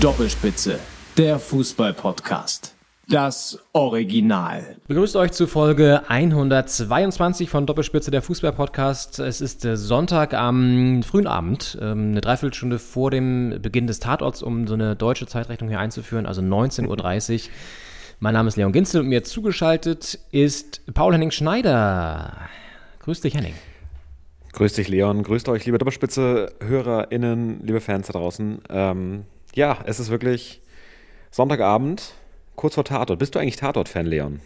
Doppelspitze, der Fußball-Podcast. Das Original. Begrüßt euch zu Folge 122 von Doppelspitze der Fußball-Podcast. Es ist äh, Sonntag am frühen Abend, ähm, eine Dreiviertelstunde vor dem Beginn des Tatorts, um so eine deutsche Zeitrechnung hier einzuführen, also 19.30 Uhr. Mein Name ist Leon Ginzel und mir zugeschaltet ist Paul-Henning Schneider. Grüß dich, Henning. Grüß dich, Leon. Grüßt euch, liebe Doppelspitze, HörerInnen, liebe Fans da draußen. Ähm, ja, es ist wirklich Sonntagabend, kurz vor Tatort. Bist du eigentlich Tatort-Fan, Leon?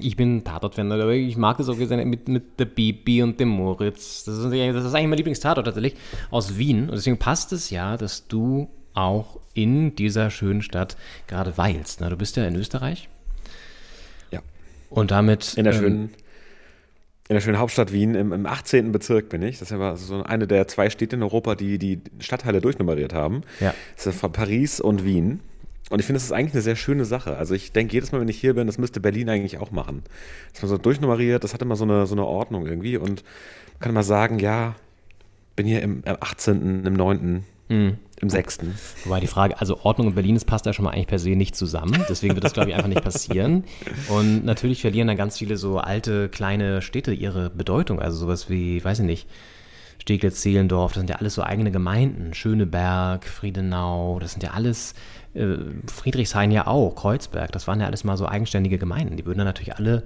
Ich bin Tatort-Fan, aber ich mag das auch mit, mit der Bibi und dem Moritz. Das ist, eigentlich- das ist eigentlich mein Lieblingstatort tatsächlich aus Wien. Und deswegen passt es ja, dass du auch in dieser schönen Stadt gerade weilst. Na, du bist ja in Österreich Ja. und damit In der ähm, schönen, in der schönen Hauptstadt Wien, im, im 18. Bezirk bin ich. Das ist ja so eine der zwei Städte in Europa, die die Stadtteile durchnummeriert haben. Ja. Das ist von Paris und Wien. Und ich finde, das ist eigentlich eine sehr schöne Sache. Also ich denke jedes Mal, wenn ich hier bin, das müsste Berlin eigentlich auch machen. Dass man so durchnummeriert, das hat immer so eine, so eine Ordnung irgendwie. Und man kann immer sagen, ja, bin hier im, im 18., im 9., Hm. im 6. Wobei die Frage, also Ordnung und Berlin, das passt ja schon mal eigentlich per se nicht zusammen. Deswegen wird das, glaube ich, einfach nicht passieren. Und natürlich verlieren dann ganz viele so alte, kleine Städte ihre Bedeutung. Also sowas wie, weiß ich nicht, Steglitz, Zehlendorf, das sind ja alles so eigene Gemeinden. Schöneberg, Friedenau, das sind ja alles, äh, Friedrichshain ja auch, Kreuzberg, das waren ja alles mal so eigenständige Gemeinden. Die würden dann natürlich alle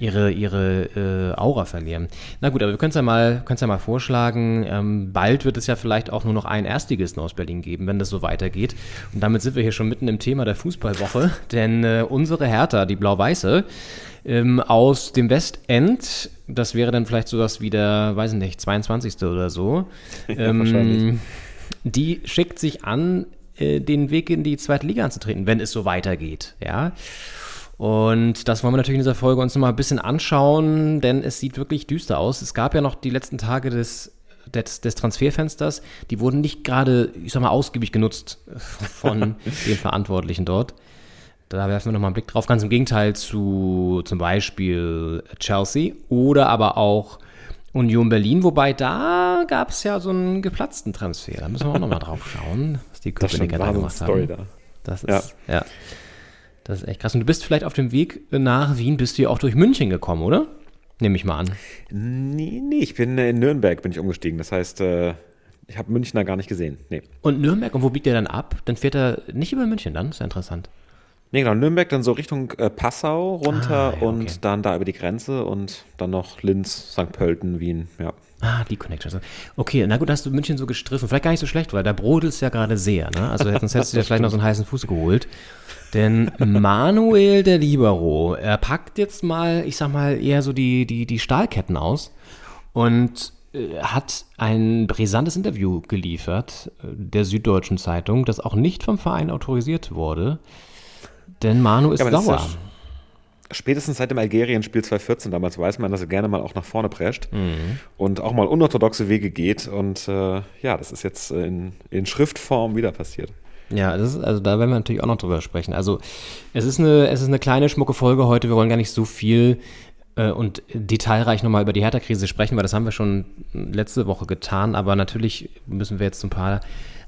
ihre, ihre äh, Aura verlieren. Na gut, aber wir können es ja mal, ja mal vorschlagen. Ähm, bald wird es ja vielleicht auch nur noch ein Erstligisten aus Berlin geben, wenn das so weitergeht. Und damit sind wir hier schon mitten im Thema der Fußballwoche, denn äh, unsere Hertha, die Blau-Weiße, ähm, aus dem Westend, das wäre dann vielleicht sowas wie der, weiß ich nicht, 22. oder so, ähm, wahrscheinlich. die schickt sich an, äh, den Weg in die zweite Liga anzutreten, wenn es so weitergeht, ja. Und das wollen wir natürlich in dieser Folge uns nochmal ein bisschen anschauen, denn es sieht wirklich düster aus. Es gab ja noch die letzten Tage des, des, des Transferfensters, die wurden nicht gerade, ich sag mal, ausgiebig genutzt von den Verantwortlichen dort. Da werfen wir nochmal einen Blick drauf. Ganz im Gegenteil zu zum Beispiel Chelsea oder aber auch Union Berlin, wobei da gab es ja so einen geplatzten Transfer. Da müssen wir auch nochmal drauf schauen, was die Köpenicker da gemacht haben. da. Das ist, ja. Das ist echt krass. Und du bist vielleicht auf dem Weg nach Wien, bist du ja auch durch München gekommen, oder? Nehme ich mal an. Nee, nee, ich bin in Nürnberg bin ich umgestiegen. Das heißt, äh, ich habe Münchner gar nicht gesehen. Nee. Und Nürnberg, und wo biegt der dann ab? Dann fährt er nicht über München dann? Ist ja interessant. Nee, genau, Nürnberg dann so Richtung äh, Passau runter Ah, ja, und okay. dann da über die Grenze und dann noch Linz, St. Pölten, Wien, ja. Ah, die Connections. Okay, na gut, da hast du München so gestriffen. Vielleicht gar nicht so schlecht, weil da brodelt es ja gerade sehr. Ne? Also sonst hättest du dir vielleicht noch so einen heißen Fuß geholt. Denn Manuel der Libero, er packt jetzt mal, ich sag mal, eher so die, die, die Stahlketten aus und äh, hat ein brisantes Interview geliefert äh, der Süddeutschen Zeitung, das auch nicht vom Verein autorisiert wurde. Denn Manu ist Ja, ist sauer. ja Spätestens seit dem Algerien-Spiel 2014 damals weiß man, dass er gerne mal auch nach vorne prescht Mhm. und auch mal unorthodoxe Wege geht. Und äh, ja, das ist jetzt in, in Schriftform wieder passiert. Ja, das ist, also da werden wir natürlich auch noch drüber sprechen. Also es ist eine, es ist eine kleine schmucke Folge heute. Wir wollen gar nicht so viel äh, und detailreich nochmal über die Hertha-Krise sprechen, weil das haben wir schon letzte Woche getan. Aber natürlich müssen wir jetzt ein paar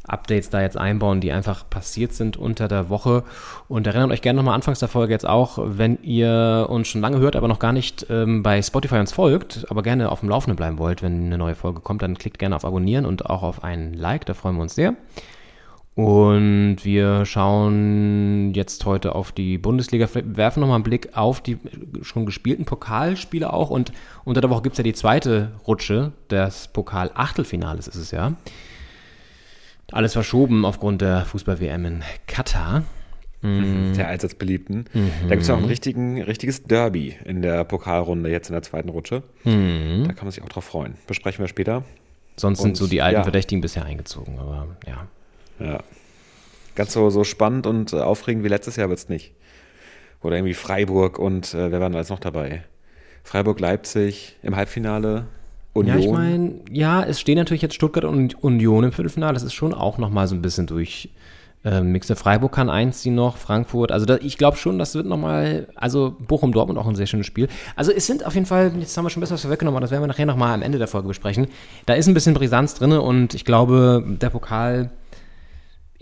Updates da jetzt einbauen, die einfach passiert sind unter der Woche. Und erinnert euch gerne nochmal anfangs der Folge jetzt auch, wenn ihr uns schon lange hört, aber noch gar nicht ähm, bei Spotify uns folgt, aber gerne auf dem Laufenden bleiben wollt, wenn eine neue Folge kommt, dann klickt gerne auf Abonnieren und auch auf ein Like, da freuen wir uns sehr. Und wir schauen jetzt heute auf die Bundesliga, Vielleicht werfen nochmal einen Blick auf die schon gespielten Pokalspiele auch. Und unter der Woche gibt es ja die zweite Rutsche des Pokal-Achtelfinales, ist es ja. Alles verschoben aufgrund der Fußball-WM in Katar. Mhm. Der allseits beliebten. Da gibt es ja auch ein richtigen, richtiges Derby in der Pokalrunde jetzt in der zweiten Rutsche. Mhm. Da kann man sich auch drauf freuen. Besprechen wir später. Sonst sind Und, so die alten ja. Verdächtigen bisher eingezogen, aber ja. Ja. Ganz so, so spannend und äh, aufregend wie letztes Jahr wird's nicht. Oder irgendwie Freiburg und äh, wer war denn alles noch dabei? Freiburg, Leipzig im Halbfinale, Union. Ja, ich meine, ja, es stehen natürlich jetzt Stuttgart und Union im Viertelfinale. Das ist schon auch nochmal so ein bisschen durch. Ähm, Mixer Freiburg kann einziehen noch, Frankfurt. Also da, ich glaube schon, das wird nochmal, also Bochum-Dortmund auch ein sehr schönes Spiel. Also es sind auf jeden Fall, jetzt haben wir schon ein bisschen was weggenommen, aber das werden wir nachher nochmal am Ende der Folge besprechen. Da ist ein bisschen Brisanz drin und ich glaube, der Pokal,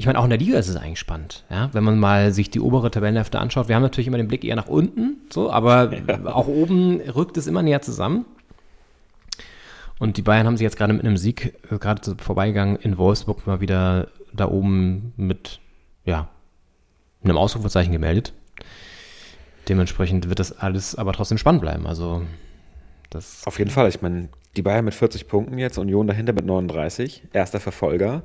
ich meine, auch in der Liga ist es eigentlich spannend, ja, wenn man mal sich die obere Tabellenhälfte anschaut. Wir haben natürlich immer den Blick eher nach unten, so, aber auch oben rückt es immer näher zusammen. Und die Bayern haben sich jetzt gerade mit einem Sieg, äh, gerade vorbeigegangen, in Wolfsburg mal wieder da oben mit, ja, einem Ausrufezeichen gemeldet. Dementsprechend wird das alles aber trotzdem spannend bleiben. Also, das. Auf jeden Fall. Ich meine, die Bayern mit 40 Punkten jetzt, Union dahinter mit 39, erster Verfolger.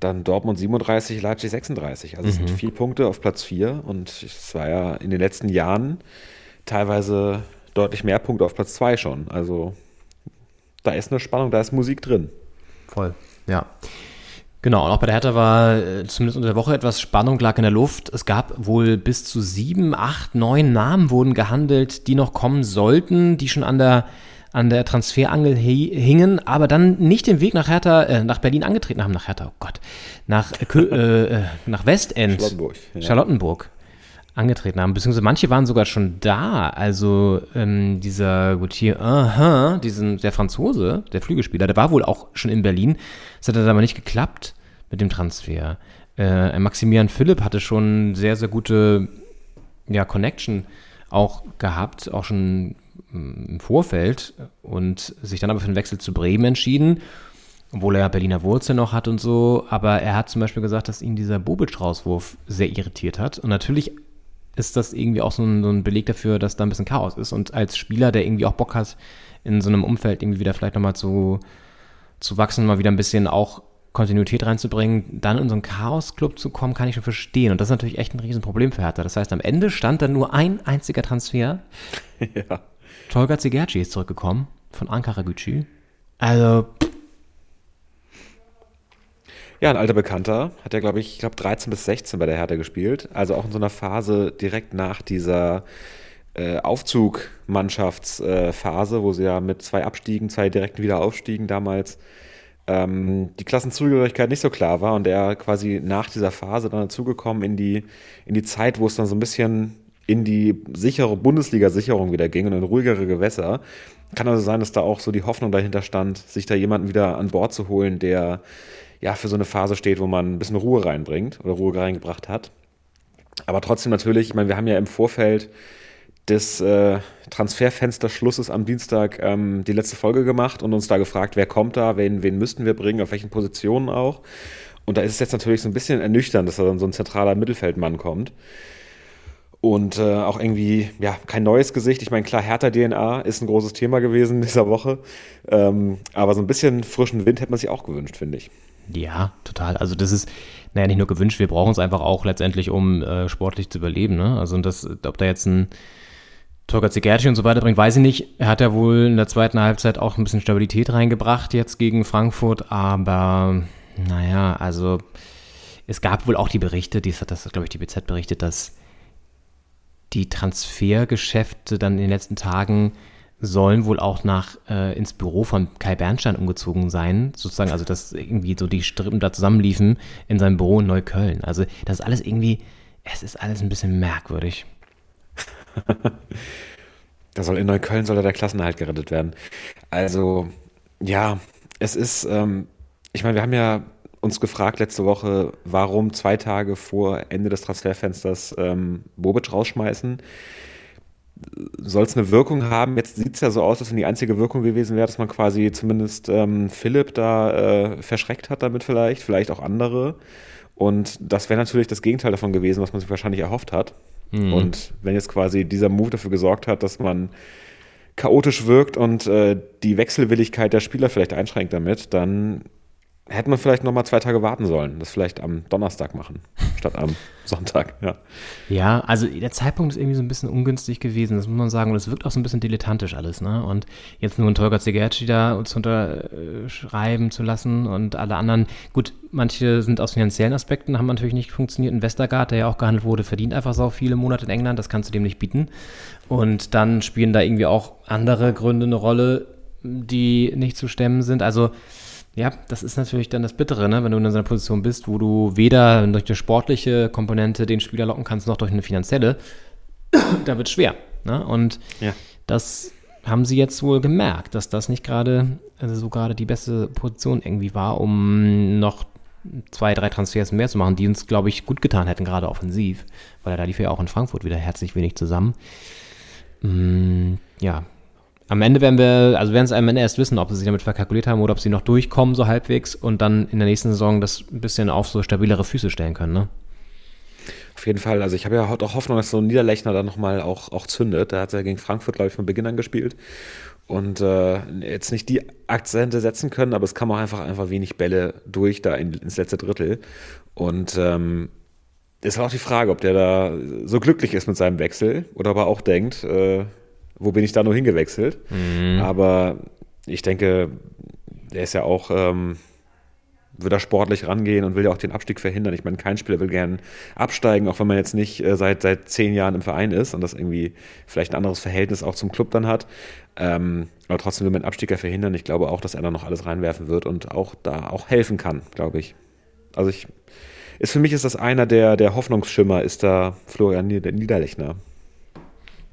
Dann Dortmund 37, Leipzig 36. Also es sind vier Punkte auf Platz 4 und es war ja in den letzten Jahren teilweise deutlich mehr Punkte auf Platz 2 schon. Also da ist eine Spannung, da ist Musik drin. Voll. Ja. Genau, und auch bei der Hertha war äh, zumindest unter der Woche etwas Spannung lag in der Luft. Es gab wohl bis zu sieben, acht, neun Namen wurden gehandelt, die noch kommen sollten, die schon an der, an der Transferangel hi- hingen, aber dann nicht den Weg nach Hertha, äh, nach Berlin angetreten haben, nach Hertha, oh Gott, nach, äh, äh, äh, nach Westend, Charlottenburg, ja. Charlottenburg angetreten haben, beziehungsweise manche waren sogar schon da. Also ähm, dieser Gauthier, aha, diesen, der Franzose, der Flügelspieler, der war wohl auch schon in Berlin. Es hat dann aber nicht geklappt mit dem Transfer. Äh, Maximilian Philipp hatte schon sehr, sehr gute ja, Connection auch gehabt, auch schon im Vorfeld und sich dann aber für den Wechsel zu Bremen entschieden, obwohl er ja Berliner Wurzeln noch hat und so. Aber er hat zum Beispiel gesagt, dass ihn dieser Bobic-Rauswurf sehr irritiert hat. Und natürlich ist das irgendwie auch so ein, so ein Beleg dafür, dass da ein bisschen Chaos ist. Und als Spieler, der irgendwie auch Bock hat, in so einem Umfeld irgendwie wieder vielleicht nochmal zu, zu wachsen, mal wieder ein bisschen auch Kontinuität reinzubringen, dann in so einen Chaos-Club zu kommen, kann ich schon verstehen. Und das ist natürlich echt ein Riesenproblem für Hertha. Das heißt, am Ende stand dann nur ein einziger Transfer. ja. Tolga Zigerci ist zurückgekommen von Ankara Gücü. Also, Ja, ein alter Bekannter hat ja, glaube ich, ich glaube 13 bis 16 bei der Hertha gespielt. Also auch in so einer Phase direkt nach dieser äh, Aufzugmannschaftsphase, wo sie ja mit zwei Abstiegen, zwei direkten Wiederaufstiegen damals ähm, die Klassenzugehörigkeit nicht so klar war und er quasi nach dieser Phase dann dazugekommen in die, in die Zeit, wo es dann so ein bisschen in die sichere Bundesliga-Sicherung wieder ging und in ruhigere Gewässer. Kann also sein, dass da auch so die Hoffnung dahinter stand, sich da jemanden wieder an Bord zu holen, der ja für so eine Phase steht, wo man ein bisschen Ruhe reinbringt oder Ruhe reingebracht hat. Aber trotzdem natürlich, ich meine, wir haben ja im Vorfeld des äh, Transferfensterschlusses am Dienstag ähm, die letzte Folge gemacht und uns da gefragt, wer kommt da, wen, wen müssten wir bringen, auf welchen Positionen auch. Und da ist es jetzt natürlich so ein bisschen ernüchternd, dass da dann so ein zentraler Mittelfeldmann kommt. Und äh, auch irgendwie, ja, kein neues Gesicht. Ich meine, klar, Hertha-DNA ist ein großes Thema gewesen in dieser Woche. Ähm, aber so ein bisschen frischen Wind hätte man sich auch gewünscht, finde ich. ja, total. Also das ist, naja, nicht nur gewünscht, wir brauchen es einfach auch letztendlich, um äh, sportlich zu überleben. Ne? Also das, ob da jetzt ein Torga Zigerci und so weiter bringt, weiß ich nicht. Er hat ja wohl in der zweiten Halbzeit auch ein bisschen Stabilität reingebracht jetzt gegen Frankfurt, aber naja, also es gab wohl auch die Berichte, dies hat das, glaube ich, die BZ berichtet, dass die Transfergeschäfte dann in den letzten Tagen sollen wohl auch nach äh, ins Büro von Kai Bernstein umgezogen sein, sozusagen, also dass irgendwie so die Strippen da zusammenliefen in seinem Büro in Neukölln. Also das ist alles irgendwie, es ist alles ein bisschen merkwürdig. Da soll in Neukölln soll da der Klassenerhalt gerettet werden. Also, ja, es ist, ähm, ich meine, wir haben ja uns gefragt letzte Woche, warum zwei Tage vor Ende des Transferfensters ähm, Bobic rausschmeißen. Soll es eine Wirkung haben? Jetzt sieht es ja so aus, dass wenn die einzige Wirkung gewesen wäre, dass man quasi zumindest ähm, Philipp da äh, verschreckt hat damit vielleicht, vielleicht auch andere. Und das wäre natürlich das Gegenteil davon gewesen, was man sich wahrscheinlich erhofft hat. Und wenn jetzt quasi dieser Move dafür gesorgt hat, dass man chaotisch wirkt und äh, die Wechselwilligkeit der Spieler vielleicht einschränkt damit, dann hätte man vielleicht noch mal zwei Tage warten sollen. Das vielleicht am Donnerstag machen, statt am Sonntag. Ja. Ja, also der Zeitpunkt ist irgendwie so ein bisschen ungünstig gewesen, das muss man sagen. Und es wirkt auch so ein bisschen dilettantisch alles, ne? Und jetzt nur einen Tolga Zegerci da uns unterschreiben zu lassen und alle anderen, gut, manche sind aus finanziellen Aspekten, haben natürlich nicht funktioniert. Ein Westergaard, der ja auch gehandelt wurde, verdient einfach so viele Monate in England, das kannst du dem nicht bieten. Und dann spielen da irgendwie auch andere Gründe eine Rolle, die nicht zu stemmen sind. Also ja, das ist natürlich dann das Bittere, ne? wenn du in so einer Position bist, wo du weder durch eine sportliche Komponente den Spieler locken kannst, noch durch eine finanzielle. da wird es schwer. Ne? Und Ja. das haben sie jetzt wohl gemerkt, dass das nicht gerade also so gerade die beste Position irgendwie war, um noch zwei, drei Transfers mehr zu machen, die uns, glaube ich, gut getan hätten, gerade offensiv, weil da lief ja auch in Frankfurt wieder herzlich wenig zusammen. Mm, ja, am Ende werden wir, also werden es am Ende erst wissen, ob sie sich damit verkalkuliert haben oder ob sie noch durchkommen, so halbwegs, und dann in der nächsten Saison das ein bisschen auf so stabilere Füße stellen können, ne? Auf jeden Fall. Also ich habe ja auch Hoffnung, dass so ein Niederlechner dann nochmal auch, auch zündet. Der hat ja gegen Frankfurt, glaube ich, von Beginn an gespielt. Und äh, jetzt nicht die Akzente setzen können, aber es kam auch einfach, einfach wenig Bälle durch da in, ins letzte Drittel. Und ähm, ist auch die Frage, ob der da so glücklich ist mit seinem Wechsel oder ob er auch denkt, äh, wo bin ich da nur hingewechselt. Aber ich denke, der ist ja auch, ähm, wird da sportlich rangehen und will ja auch den Abstieg verhindern. Ich meine, kein Spieler will gern absteigen, auch wenn man jetzt nicht äh, seit, seit zehn Jahren im Verein ist und das irgendwie vielleicht ein anderes Verhältnis auch zum Club dann hat. Ähm, aber trotzdem will man den Abstieg ja verhindern. Ich glaube auch, dass er da noch alles reinwerfen wird und auch da auch helfen kann, glaube ich. Also ich, ist für mich ist das einer der, der Hoffnungsschimmer, ist da Florian Nieder Niederlechner.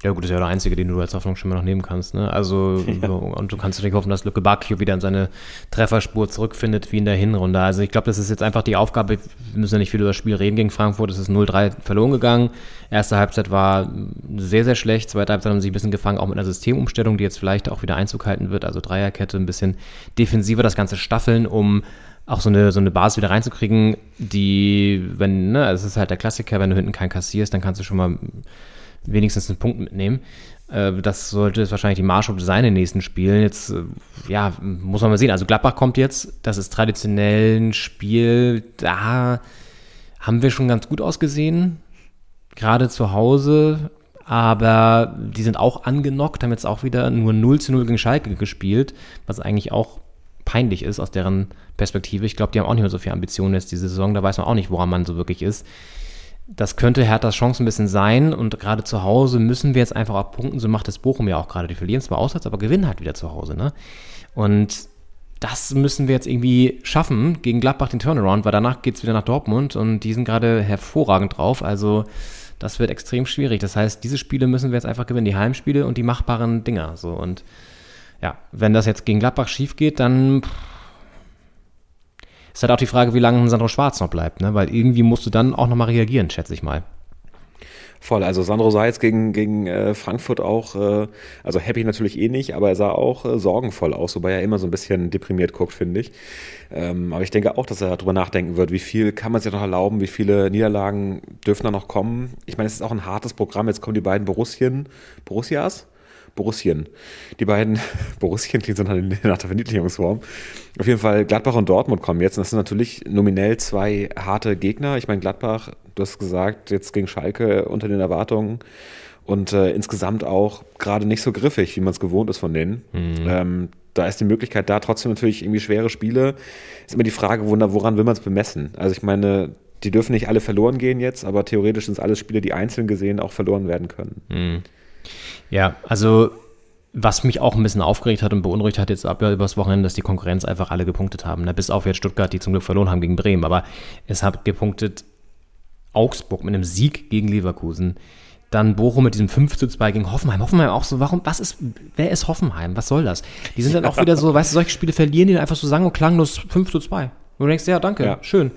Ja gut, das ist ja der einzige, den du als Hoffnungsschimmer noch nehmen kannst. Ne? Also so, und du kannst natürlich hoffen, dass Lücke Bacchio wieder in seine Trefferspur zurückfindet, wie in der Hinrunde. Also ich glaube, das ist jetzt einfach die Aufgabe, wir müssen ja nicht viel über das Spiel reden gegen Frankfurt, es ist 0-3 verloren gegangen. Erste Halbzeit war sehr, sehr schlecht, zweite Halbzeit haben sie sich ein bisschen gefangen, auch mit einer Systemumstellung, die jetzt vielleicht auch wieder Einzug halten wird. Also Dreierkette, ein bisschen defensiver das Ganze staffeln, um auch so eine, so eine Basis wieder reinzukriegen, die, wenn, ne, es ist halt der Klassiker, wenn du hinten keinen kassierst, dann kannst du schon mal wenigstens einen Punkt mitnehmen. Äh, Das sollte jetzt wahrscheinlich die Marschroute sein in den nächsten Spielen. Jetzt, äh, ja, muss man mal sehen. Also Gladbach kommt jetzt, das ist traditionell ein Spiel, da haben wir schon ganz gut ausgesehen, gerade zu Hause, aber die sind auch angenockt, haben jetzt auch wieder nur 0 zu 0 gegen Schalke gespielt, was eigentlich auch peinlich ist aus deren Perspektive. Ich glaube, die haben auch nicht mehr so viel Ambitionen jetzt diese Saison, da weiß man auch nicht, woran man so wirklich ist das könnte Herthas Chance ein bisschen sein und gerade zu Hause müssen wir jetzt einfach auch punkten, so macht es Bochum ja auch gerade. Die verlieren zwar auswärts, aber gewinnen halt wieder zu Hause, ne? Und das müssen wir jetzt irgendwie schaffen gegen Gladbach den Turnaround, weil danach geht es wieder nach Dortmund und die sind gerade hervorragend drauf. Also das wird extrem schwierig. Das heißt, diese Spiele müssen wir jetzt einfach gewinnen, die Heimspiele und die machbaren Dinger. So und ja, wenn das jetzt gegen Gladbach schief geht, dann pff, ist halt auch die Frage, wie lange Sandro Schwarz noch bleibt, ne? Weil irgendwie musst du dann auch nochmal reagieren, schätze ich mal. Voll, also Sandro sah jetzt gegen, gegen äh, Frankfurt auch, äh, also happy natürlich eh nicht, aber er sah auch äh, sorgenvoll aus, wobei er immer so ein bisschen deprimiert guckt, finde ich. Ähm, aber ich denke auch, dass er darüber nachdenken wird, wie viel kann man sich noch erlauben, wie viele Niederlagen dürfen da noch kommen. Ich meine, es ist auch ein hartes Programm, jetzt kommen die beiden Borussien, Borussias? Borussien. Die beiden, Borussien klingt so nach, nach der Verniedlichungsform. Auf jeden Fall Gladbach und Dortmund kommen jetzt. Und das sind natürlich nominell zwei harte Gegner. Ich meine, Gladbach, du hast gesagt, jetzt gegen Schalke unter den Erwartungen. Und äh, insgesamt auch gerade nicht so griffig, wie man es gewohnt ist von denen. Ähm, da ist die Möglichkeit da, trotzdem natürlich irgendwie schwere Spiele. Ist immer die Frage, woran, woran will man es bemessen? Also ich meine, die dürfen nicht alle verloren gehen jetzt, aber theoretisch sind es alles Spiele, die einzeln gesehen auch verloren werden können. Ja, also was mich auch ein bisschen aufgeregt hat und beunruhigt hat jetzt ab ja übers Wochenende, dass die Konkurrenz einfach alle gepunktet haben. Ne? Bis auf jetzt Stuttgart, die zum Glück verloren haben gegen Bremen. Aber es hat gepunktet Augsburg mit einem Sieg gegen Leverkusen. Dann Bochum mit diesem 5 zu 2 gegen Hoffenheim. Hoffenheim auch so, warum, was ist, wer ist Hoffenheim? Was soll das? Die sind dann auch wieder so, weißt du, solche Spiele verlieren die dann einfach so sang- und klanglos 5 zu 2. Und du denkst, ja, danke, Ja. schön.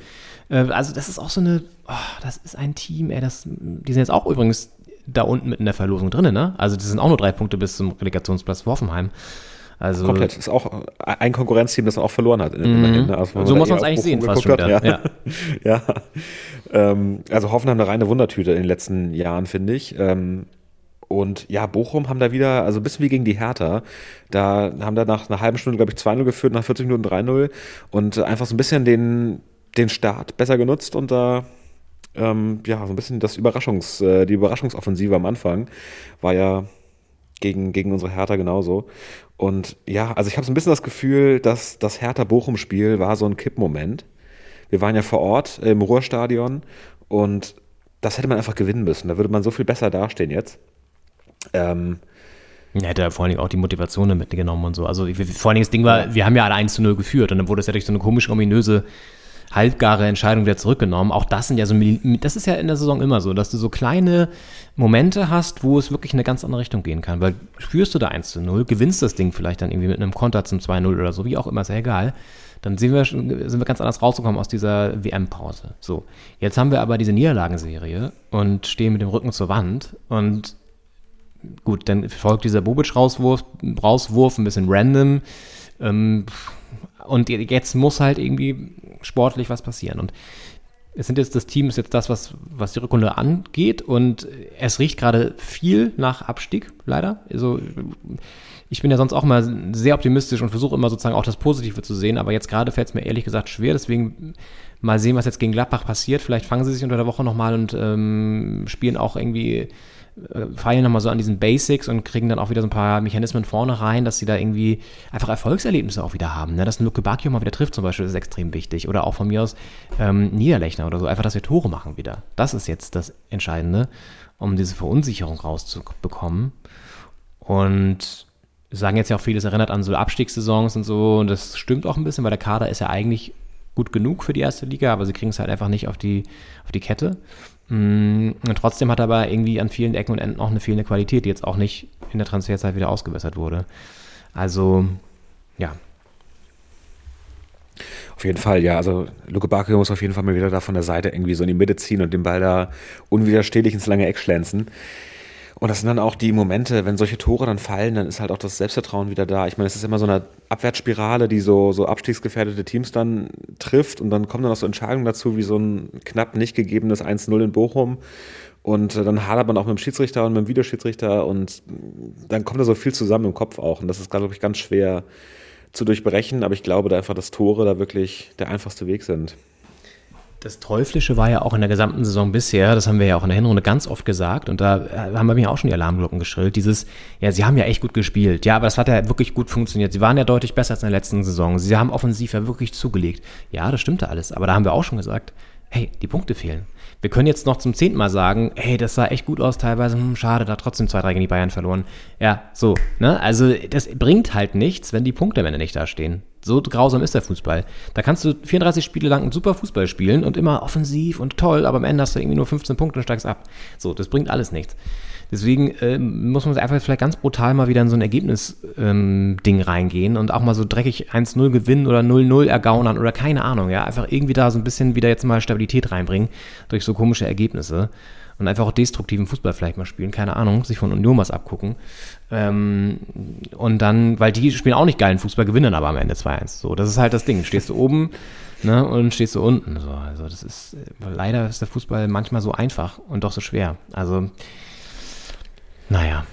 Äh, Also das ist auch so eine, oh, das ist ein Team, ey, das, die sind jetzt auch übrigens da unten mit in der Verlosung drin, ne? Also das sind auch nur drei Punkte bis zum Relegationsplatz für Hoffenheim. Also Komplett. Ist auch ein Konkurrenzteam, das auch verloren hat. ne? Also, So muss man's auf eigentlich sehen, fast schon wieder. Ja. ja. Ähm, also Hoffenheim eine reine Wundertüte in den letzten Jahren, finde ich. Ähm, Und ja, Bochum haben da wieder, also ein bisschen wie gegen die Hertha, da haben da nach einer halben Stunde, glaube ich, 2-0 geführt, nach 40 Minuten 3-0 und einfach so ein bisschen den, den Start besser genutzt und da ähm, ja, so ein bisschen das Überraschungs, äh, die Überraschungsoffensive am Anfang war ja gegen, gegen unsere Hertha genauso. Und ja, also ich habe so ein bisschen das Gefühl, dass das Hertha-Bochum-Spiel war so ein Kippmoment. Wir waren ja vor Ort im Ruhrstadion und das hätte man einfach gewinnen müssen. Da würde man so viel besser dastehen jetzt. Ähm, er hätte vor allen Dingen auch die Motivation mitgenommen und so. Also vor allen Dingen das Ding war, wir haben ja alle 1 zu 0 geführt und dann wurde es ja durch so eine komisch ominöse halbgare Entscheidung wieder zurückgenommen. Auch das sind ja so, das ist ja in der Saison immer so, dass du so kleine Momente hast, wo es wirklich in eine ganz andere Richtung gehen kann. Weil führst du da 1 zu 0, gewinnst das Ding vielleicht dann irgendwie mit einem Konter zum 2-0 oder so, wie auch immer, ist ja egal. Dann sind wir, sind wir ganz anders rausgekommen aus dieser WM-Pause. So. Jetzt haben wir aber diese Niederlagenserie und stehen mit dem Rücken zur Wand und gut, dann folgt dieser Bobic-Rauswurf, Rauswurf, ein bisschen random. Ähm, und jetzt muss halt irgendwie sportlich was passieren. Und es sind jetzt, das Team ist jetzt das, was, was die Rückrunde angeht und es riecht gerade viel nach Abstieg, leider. Also ich bin ja sonst auch mal sehr optimistisch und versuche immer sozusagen auch das Positive zu sehen, aber jetzt gerade fällt es mir ehrlich gesagt schwer, deswegen mal sehen, was jetzt gegen Gladbach passiert. Vielleicht fangen sie sich unter der Woche nochmal und ähm, spielen auch irgendwie feilen nochmal so an diesen Basics und kriegen dann auch wieder so ein paar Mechanismen vorne rein, dass sie da irgendwie einfach Erfolgserlebnisse auch wieder haben. Ne? Dass ein Luke Bacchio mal wieder trifft zum Beispiel, ist extrem wichtig. Oder auch von mir aus ähm, Niederlechner oder so. Einfach, dass wir Tore machen wieder. Das ist jetzt das Entscheidende, um diese Verunsicherung rauszubekommen. Und sagen jetzt ja auch vieles erinnert an so Abstiegssaisons und so. Und das stimmt auch ein bisschen, weil der Kader ist ja eigentlich gut genug für die erste Liga, aber sie kriegen es halt einfach nicht auf die, auf die Kette. Mm, und trotzdem hat er aber irgendwie an vielen Ecken und Enden auch eine fehlende Qualität, die jetzt auch nicht in der Transferzeit wieder ausgebessert wurde. Also, ja. Auf jeden Fall, ja. Also Luke Bakio muss auf jeden Fall mal wieder da von der Seite irgendwie so in die Mitte ziehen und den Ball da unwiderstehlich ins lange Eck schlänzen. Und das sind dann auch die Momente, wenn solche Tore dann fallen, dann ist halt auch das Selbstvertrauen wieder da. Ich meine, es ist immer so eine Abwärtsspirale, die so, so abstiegsgefährdete Teams dann trifft und dann kommen dann auch so Entscheidungen dazu, wie so ein knapp nicht gegebenes 1-0 in Bochum. Und äh, dann hadert man auch mit dem Schiedsrichter und mit dem Videoschiedsrichter und dann kommt da so viel zusammen im Kopf auch. Und das ist, glaube ich, ganz schwer zu durchbrechen, aber ich glaube da einfach, dass Tore da wirklich der einfachste Weg sind. Das Teuflische war ja auch in der gesamten Saison bisher, das haben wir ja auch in der Hinrunde ganz oft gesagt und da äh, haben bei mir auch schon die Alarmglocken geschrillt, dieses, ja, sie haben ja echt gut gespielt, ja, aber das hat ja wirklich gut funktioniert. Sie waren ja deutlich besser als in der letzten Saison. Sie haben offensiv ja wirklich zugelegt. Ja, das stimmte alles, aber da haben wir auch schon gesagt, hey, die Punkte fehlen. Wir können jetzt noch zum zehnten Mal sagen, hey, das sah echt gut aus teilweise, hm, schade, da trotzdem zwei, drei gegen die Bayern verloren. Ja, so, ne? Also das bringt halt nichts, wenn die Punkte am Ende nicht da stehen. So grausam ist der Fußball. Da kannst du 34 Spiele lang einen super Fußball spielen und immer offensiv und toll, aber am Ende hast du irgendwie nur 15 Punkte und steigst ab. So, das bringt alles nichts. Deswegen äh, muss man einfach vielleicht ganz brutal mal wieder in so ein Ergebnis-Ding ähm, reingehen und auch mal so dreckig 1-0 gewinnen oder 0-0 ergaunern oder keine Ahnung, ja. Einfach irgendwie da so ein bisschen wieder jetzt mal Stabilität reinbringen durch so komische Ergebnisse und einfach auch destruktiven Fußball vielleicht mal spielen, keine Ahnung, sich von Union was abgucken. Ähm, und dann, weil die spielen auch nicht geilen Fußball, gewinnen aber am Ende 2-1. So, das ist halt das Ding. Stehst du oben ne, und stehst du unten. So, also das ist, leider ist der Fußball manchmal so einfach und doch so schwer. Also, naja,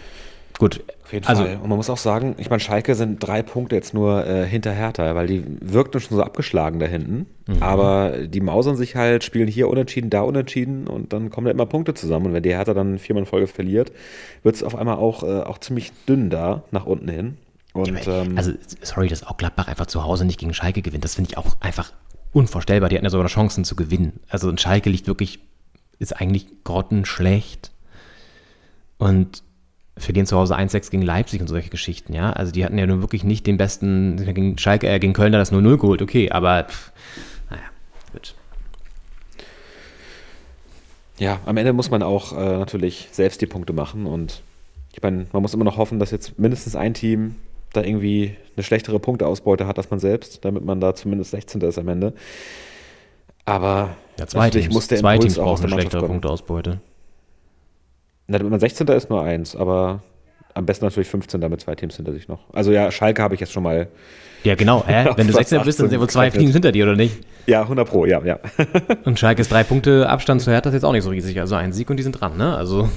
gut. Auf jeden also, Fall. Und man muss auch sagen, ich meine, Schalke sind drei Punkte jetzt nur äh, hinter Hertha, weil die wirkten schon so abgeschlagen da hinten. Mhm. Aber die mausern sich halt, spielen hier unentschieden, da unentschieden und dann kommen da immer Punkte zusammen. Und wenn die Hertha dann viermal in Folge verliert, wird es auf einmal auch, äh, auch ziemlich dünn da, nach unten hin. Und, ja, ähm, also, sorry, dass auch Gladbach einfach zu Hause nicht gegen Schalke gewinnt. Das finde ich auch einfach unvorstellbar. Die hatten ja sogar noch Chancen zu gewinnen. Also, ein Schalke liegt wirklich, ist eigentlich grottenschlecht. Und verlieren zu Hause 1-6 gegen Leipzig und solche Geschichten, ja. Also die hatten ja nun wirklich nicht den besten, gegen Schalke, äh, gegen Köln da das 0-0 geholt, okay, aber pff, naja, gut. Ja, am Ende muss man auch äh, natürlich selbst die Punkte machen und ich meine, man muss immer noch hoffen, dass jetzt mindestens ein Team da irgendwie eine schlechtere Punkteausbeute hat als man selbst, damit man da zumindest 16. ist am Ende. Aber ja, zwei Teams, muss der zwei Teams brauchen eine schlechtere Punkteausbeute. Na, wenn man 16. ist, nur eins, aber am besten natürlich 15. mit zwei Teams hinter sich noch. Also ja, Schalke habe ich jetzt schon mal. Ja, genau. Hä? Wenn du 16 bist, dann sind wohl zwei Teams hinter dir, oder nicht? Ja, 100 Pro, ja, ja. und Schalke ist drei Punkte Abstand zu Hertha ist jetzt auch nicht so riesig. Also ein Sieg und die sind dran, ne? Also.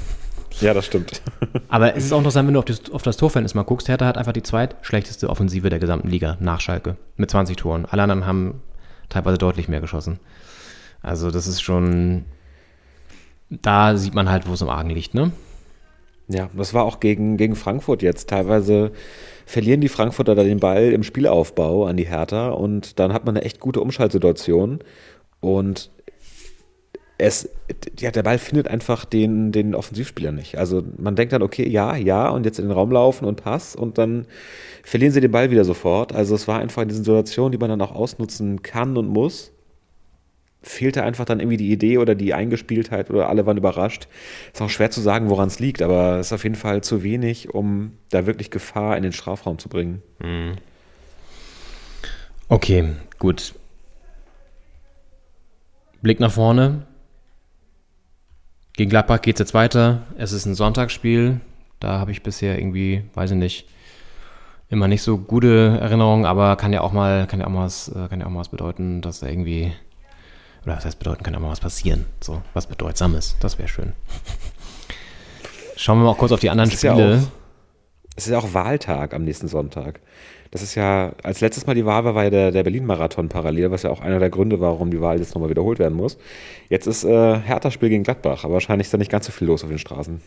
Ja, das stimmt. Aber es ist auch interessant, wenn du auf das, auf das Torverhältnis mal guckst. Hertha hat einfach die zweitschlechteste Offensive der gesamten Liga nach Schalke mit 20 Toren. Alle anderen haben teilweise deutlich mehr geschossen. Also das ist schon, da sieht man halt, wo es im Argen liegt, ne? Ja, das war auch gegen, gegen Frankfurt jetzt. Teilweise verlieren die Frankfurter da den Ball im Spielaufbau an die Hertha und dann hat man eine echt gute Umschaltsituation und es, ja, der Ball findet einfach den, den Offensivspieler nicht. Also man denkt dann, okay, ja, ja, und jetzt in den Raum laufen und Pass und dann verlieren sie den Ball wieder sofort. Also es war einfach in diesen Situationen, die man dann auch ausnutzen kann und muss fehlte einfach dann irgendwie die Idee oder die Eingespieltheit oder alle waren überrascht. Ist auch schwer zu sagen, woran es liegt, aber es ist auf jeden Fall zu wenig, um da wirklich Gefahr in den Strafraum zu bringen. Mhm. Okay, gut. Blick nach vorne. Gegen Gladbach geht es jetzt weiter. Es ist ein Sonntagsspiel. Da habe ich bisher irgendwie, weiß ich nicht, immer nicht so gute Erinnerungen, aber kann ja auch mal, kann ja auch mal was, äh, kann ja auch mal was bedeuten, dass da irgendwie oder was heißt bedeuten, kann auch mal was passieren. So, was Bedeutsames. Das wäre schön. Schauen wir mal kurz auf die anderen Spiele. Ja auch, es ist ja auch Wahltag am nächsten Sonntag. Das ist ja, als letztes Mal die Wahl war, war ja der, der Berlin-Marathon parallel, was ja auch einer der Gründe war, warum die Wahl jetzt nochmal wiederholt werden muss. Jetzt ist äh, Hertha-Spiel gegen Gladbach, aber wahrscheinlich ist da nicht ganz so viel los auf den Straßen.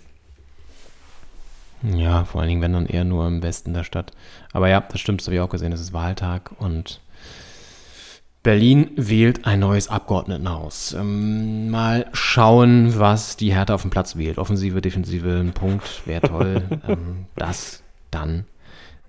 Ja, vor allen Dingen, wenn dann eher nur im Westen der Stadt. Aber ja, das stimmt, das habe ich auch gesehen. Es ist Wahltag und Berlin wählt ein neues Abgeordnetenhaus. Ähm, mal schauen, was die Hertha auf dem Platz wählt. Offensive, Defensive, ein Punkt, wäre toll. ähm, das dann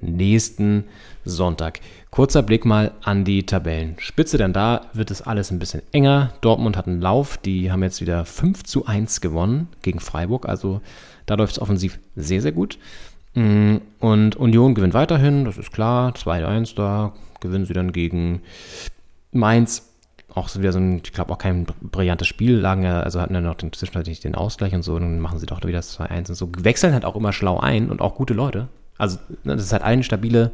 nächsten Sonntag. Kurzer Blick mal an die Tabellenspitze, denn da wird es alles ein bisschen enger. Dortmund hat einen Lauf, die haben jetzt wieder 5 zu 1 gewonnen gegen Freiburg, also da läuft es offensiv sehr, sehr gut. Mm, und Union gewinnt weiterhin, das ist klar, 2-1, da gewinnen sie dann gegen Mainz auch so wieder so ein, ich glaube auch kein brillantes Spiel, lagen ja, also hatten ja noch den, zwischenzeitlich den Ausgleich und so, dann machen sie doch wieder das 2-1 und so. Wechseln halt auch immer schlau ein und auch gute Leute. Also, ne, das ist halt ein stabile,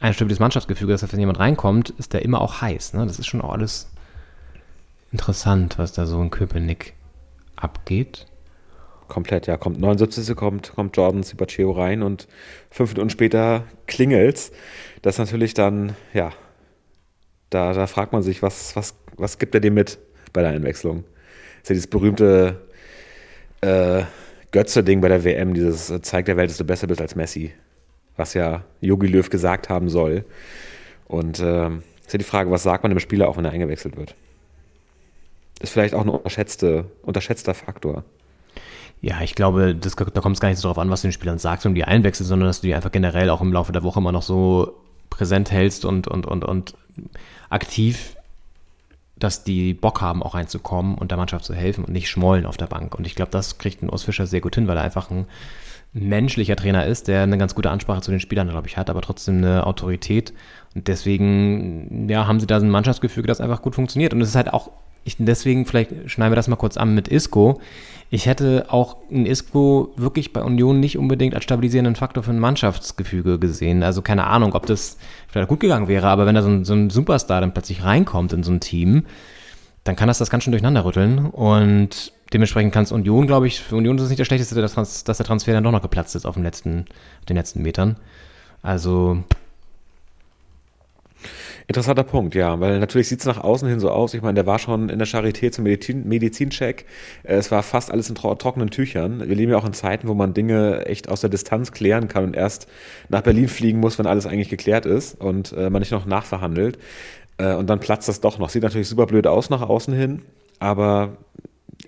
ein stabiles Mannschaftsgefüge, das heißt, wenn jemand reinkommt, ist der immer auch heiß. Ne? Das ist schon auch alles interessant, was da so in Köpenick abgeht. Komplett, ja. Kommt 79. kommt, kommt Jordan Sibacheo rein und fünf Minuten später klingelt's. Das ist natürlich dann, ja, da, da fragt man sich, was, was, was gibt er dem mit bei der Einwechslung? ist ja dieses berühmte äh, Götze-Ding bei der WM, dieses äh, zeigt der Welt, dass du besser bist als Messi, was ja Yogi Löw gesagt haben soll. Und äh, ist ja die Frage, was sagt man dem Spieler auch, wenn er eingewechselt wird? Ist vielleicht auch ein unterschätzte, unterschätzter Faktor. Ja, ich glaube, das, da kommt es gar nicht so darauf an, was du den Spielern sagst und die einwechselst, sondern dass du die einfach generell auch im Laufe der Woche immer noch so präsent hältst und, und, und, und aktiv, dass die Bock haben, auch reinzukommen und der Mannschaft zu helfen und nicht schmollen auf der Bank. Und ich glaube, das kriegt ein Urs Fischer sehr gut hin, weil er einfach ein menschlicher Trainer ist, der eine ganz gute Ansprache zu den Spielern, glaube ich, hat, aber trotzdem eine Autorität. Und deswegen, ja, haben sie da ein Mannschaftsgefüge, das einfach gut funktioniert. Und es ist halt auch ich, deswegen, vielleicht schneiden wir das mal kurz an mit Isco. Ich hätte auch ein Isco wirklich bei Union nicht unbedingt als stabilisierenden Faktor für ein Mannschaftsgefüge gesehen. Also keine Ahnung, ob das vielleicht gut gegangen wäre, aber wenn da so ein, so ein Superstar dann plötzlich reinkommt in so ein Team, dann kann das das ganz schön durcheinander rütteln. Und dementsprechend kann es Union, glaube ich, für Union ist es nicht das Schlechteste, dass, der Transfer dann doch noch geplatzt ist auf, letzten, auf den letzten Metern. Also Interessanter Punkt, ja, weil natürlich sieht es nach außen hin so aus. Ich meine, der war schon in der Charité zum Medizin Medizincheck. Äh, es war fast alles in tro trockenen Tüchern. Wir leben ja auch in Zeiten, wo man Dinge echt aus der Distanz klären kann und erst nach Berlin fliegen muss, wenn alles eigentlich geklärt ist und äh, man nicht noch nachverhandelt. Äh, und dann platzt das doch noch. Sieht natürlich super blöd aus nach außen hin, aber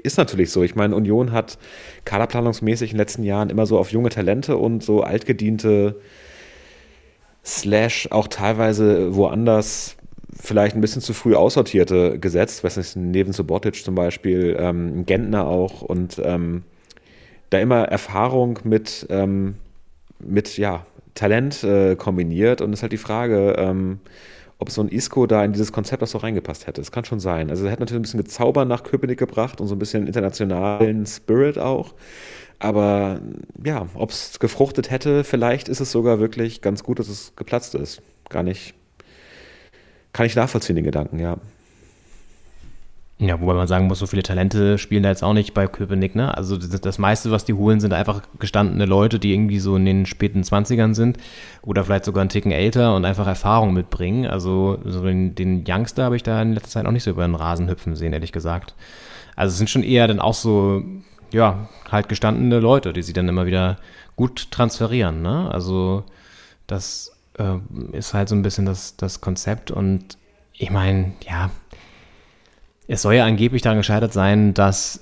ist natürlich so. Ich meine, Union hat kaderplanungsmäßig in den letzten Jahren immer so auf junge Talente und so altgediente slash auch teilweise woanders vielleicht ein bisschen zu früh aussortierte gesetzt, was ist neben Subotic zum Beispiel, ähm, Gentner auch und ähm, da immer Erfahrung mit, ähm, mit ja, Talent äh, kombiniert und es ist halt die Frage, ähm, ob so ein Isco da in dieses Konzept auch so reingepasst hätte. Es kann schon sein. Also er hat natürlich ein bisschen gezaubert nach Köpenick gebracht und so ein bisschen internationalen Spirit auch. Aber ja, ob es gefruchtet hätte, vielleicht ist es sogar wirklich ganz gut, dass es geplatzt ist. Gar nicht. Kann ich nachvollziehen, den Gedanken, ja. Ja, wobei man sagen muss, so viele Talente spielen da jetzt auch nicht bei Köpenick, ne? Also das, das meiste, was die holen, sind einfach gestandene Leute, die irgendwie so in den späten 20ern sind oder vielleicht sogar einen Ticken älter und einfach Erfahrung mitbringen. Also so den, den Youngster habe ich da in letzter Zeit auch nicht so über den Rasen hüpfen sehen, ehrlich gesagt. Also es sind schon eher dann auch so, ja, halt gestandene Leute, die sie dann immer wieder gut transferieren, ne? Also das äh, ist halt so ein bisschen das, das Konzept und ich meine, ja, es soll ja angeblich daran gescheitert sein, dass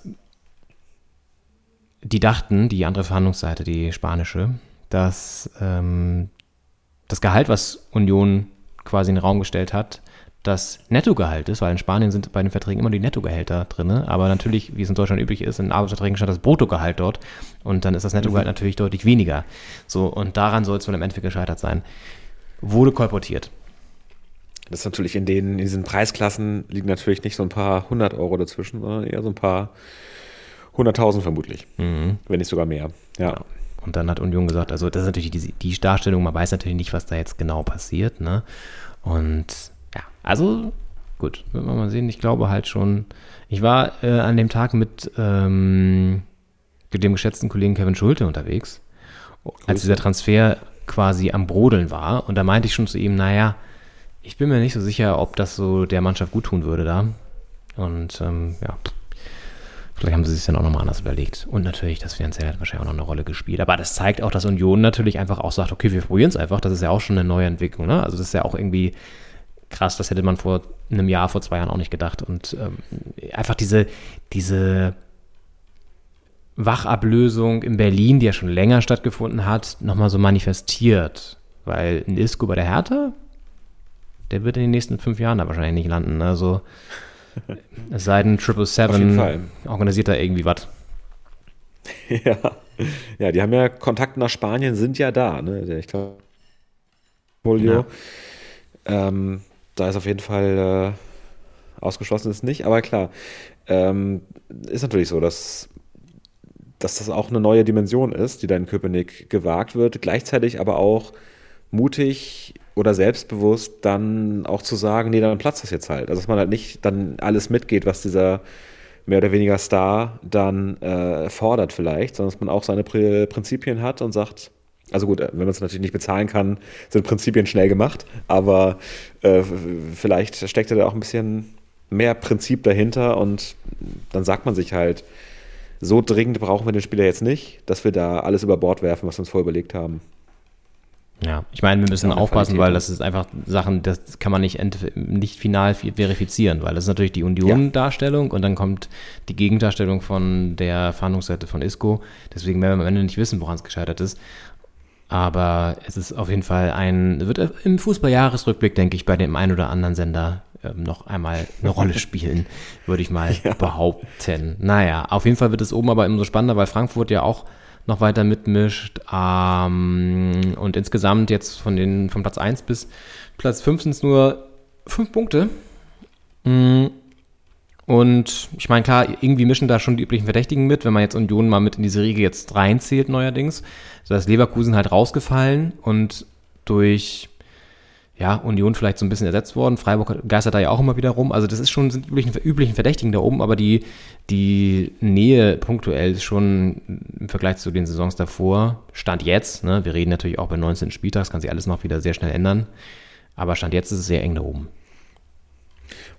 die dachten, die andere Verhandlungsseite, die spanische, dass ähm, das Gehalt, was Union quasi in den Raum gestellt hat, das Nettogehalt ist, weil in Spanien sind bei den Verträgen immer die Nettogehälter drin, aber natürlich, wie es in Deutschland üblich ist, in Arbeitsverträgen stand das Bruttogehalt dort und dann ist das Nettogehalt mhm. natürlich deutlich weniger. So, und daran soll es wohl im Endeffekt gescheitert sein. Wurde kolportiert. Das ist natürlich in den, in diesen Preisklassen liegen natürlich nicht so ein paar hundert Euro dazwischen, sondern eher so ein paar hunderttausend vermutlich. Mhm. Wenn nicht sogar mehr. Ja. Genau. Und dann hat Union gesagt, also das ist natürlich die, die Darstellung, man weiß natürlich nicht, was da jetzt genau passiert, ne? Und ja, also gut, wird man mal sehen. Ich glaube halt schon, ich war äh, an dem Tag mit ähm, dem geschätzten Kollegen Kevin Schulte unterwegs, als dieser Transfer quasi am Brodeln war. Und da meinte ich schon zu ihm, naja, ich bin mir nicht so sicher, ob das so der Mannschaft gut tun würde da. Und ähm, ja, vielleicht haben sie sich dann auch nochmal anders überlegt. Und natürlich, das Finanzielle hat wahrscheinlich auch noch eine Rolle gespielt. Aber das zeigt auch, dass Union natürlich einfach auch sagt, okay, wir probieren es einfach. Das ist ja auch schon eine neue Entwicklung. Ne? Also das ist ja auch irgendwie krass, das hätte man vor einem Jahr, vor zwei Jahren auch nicht gedacht. Und ähm, einfach diese, diese Wachablösung in Berlin, die ja schon länger stattgefunden hat, nochmal so manifestiert. Weil ein Isco bei der Hertha, der wird in den nächsten fünf Jahren da wahrscheinlich nicht landen. Also es sei denn, Triple Seven organisiert da irgendwie was. Ja. ja, die haben ja Kontakte nach Spanien, sind ja da. Ne? Ich glaube, Julio. Ja. Ähm, da ist auf jeden Fall äh, ausgeschlossen ist nicht, aber klar, ähm, ist natürlich so, dass, dass das auch eine neue Dimension ist, die da in Köpenick gewagt wird, gleichzeitig aber auch mutig oder selbstbewusst dann auch zu sagen, nee, dann platzt das jetzt halt. Also dass man halt nicht dann alles mitgeht, was dieser mehr oder weniger Star dann äh, fordert vielleicht, sondern dass man auch seine Prinzipien hat und sagt, also gut, wenn man es natürlich nicht bezahlen kann, sind Prinzipien schnell gemacht, aber äh, vielleicht steckt da auch ein bisschen mehr Prinzip dahinter und dann sagt man sich halt, so dringend brauchen wir den Spieler jetzt nicht, dass wir da alles über Bord werfen, was wir uns vorher überlegt haben. Ja, ich meine, wir müssen aufpassen, weil das ist einfach Sachen, das kann man nicht, nicht final verifizieren, weil das ist natürlich die Union-Darstellung und dann kommt die Gegendarstellung von der Fahndungsseite von ISCO. Deswegen werden wir am Ende nicht wissen, woran es gescheitert ist. Aber es ist auf jeden Fall ein, wird im Fußballjahresrückblick, denke ich, bei dem einen oder anderen Sender ähm, noch einmal eine Rolle spielen, würde ich mal ja. behaupten. Naja, auf jeden Fall wird es oben aber immer so spannender, weil Frankfurt ja auch noch weiter mitmischt. Ähm, und insgesamt jetzt von, den, von Platz 1 bis Platz 5 sind es nur 5 Punkte. Mm. Und ich meine, klar, irgendwie mischen da schon die üblichen Verdächtigen mit, wenn man jetzt Union mal mit in diese Riege jetzt reinzählt neuerdings. Da ist Leverkusen halt rausgefallen und durch ja, Union vielleicht so ein bisschen ersetzt worden. Freiburg geistert da ja auch immer wieder rum. Also das ist schon, sind üblichen, üblichen Verdächtigen da oben, aber die, die Nähe punktuell ist schon im Vergleich zu den Saisons davor, Stand jetzt, ne, wir reden natürlich auch bei 19. Spieltags, kann sich alles noch wieder sehr schnell ändern, aber Stand jetzt ist es sehr eng da oben.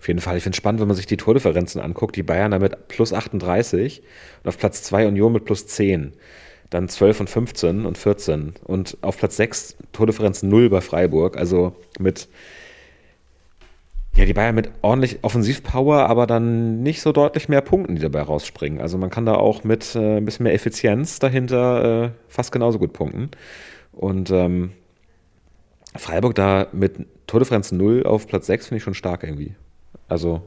Auf jeden Fall, ich finde es spannend, wenn man sich die Tordifferenzen anguckt, die Bayern damit plus 38 und auf Platz 2 Union mit plus 10 dann 12 und 15 und 14 und auf Platz 6 Tordifferenz 0 bei Freiburg, also mit ja, die Bayern mit ordentlich Offensivpower, aber dann nicht so deutlich mehr Punkten, die dabei rausspringen. Also man kann da auch mit äh, ein bisschen mehr Effizienz dahinter äh, fast genauso gut punkten. Und ähm, Freiburg da mit Tordifferenz 0 auf Platz 6 finde ich schon stark irgendwie. Also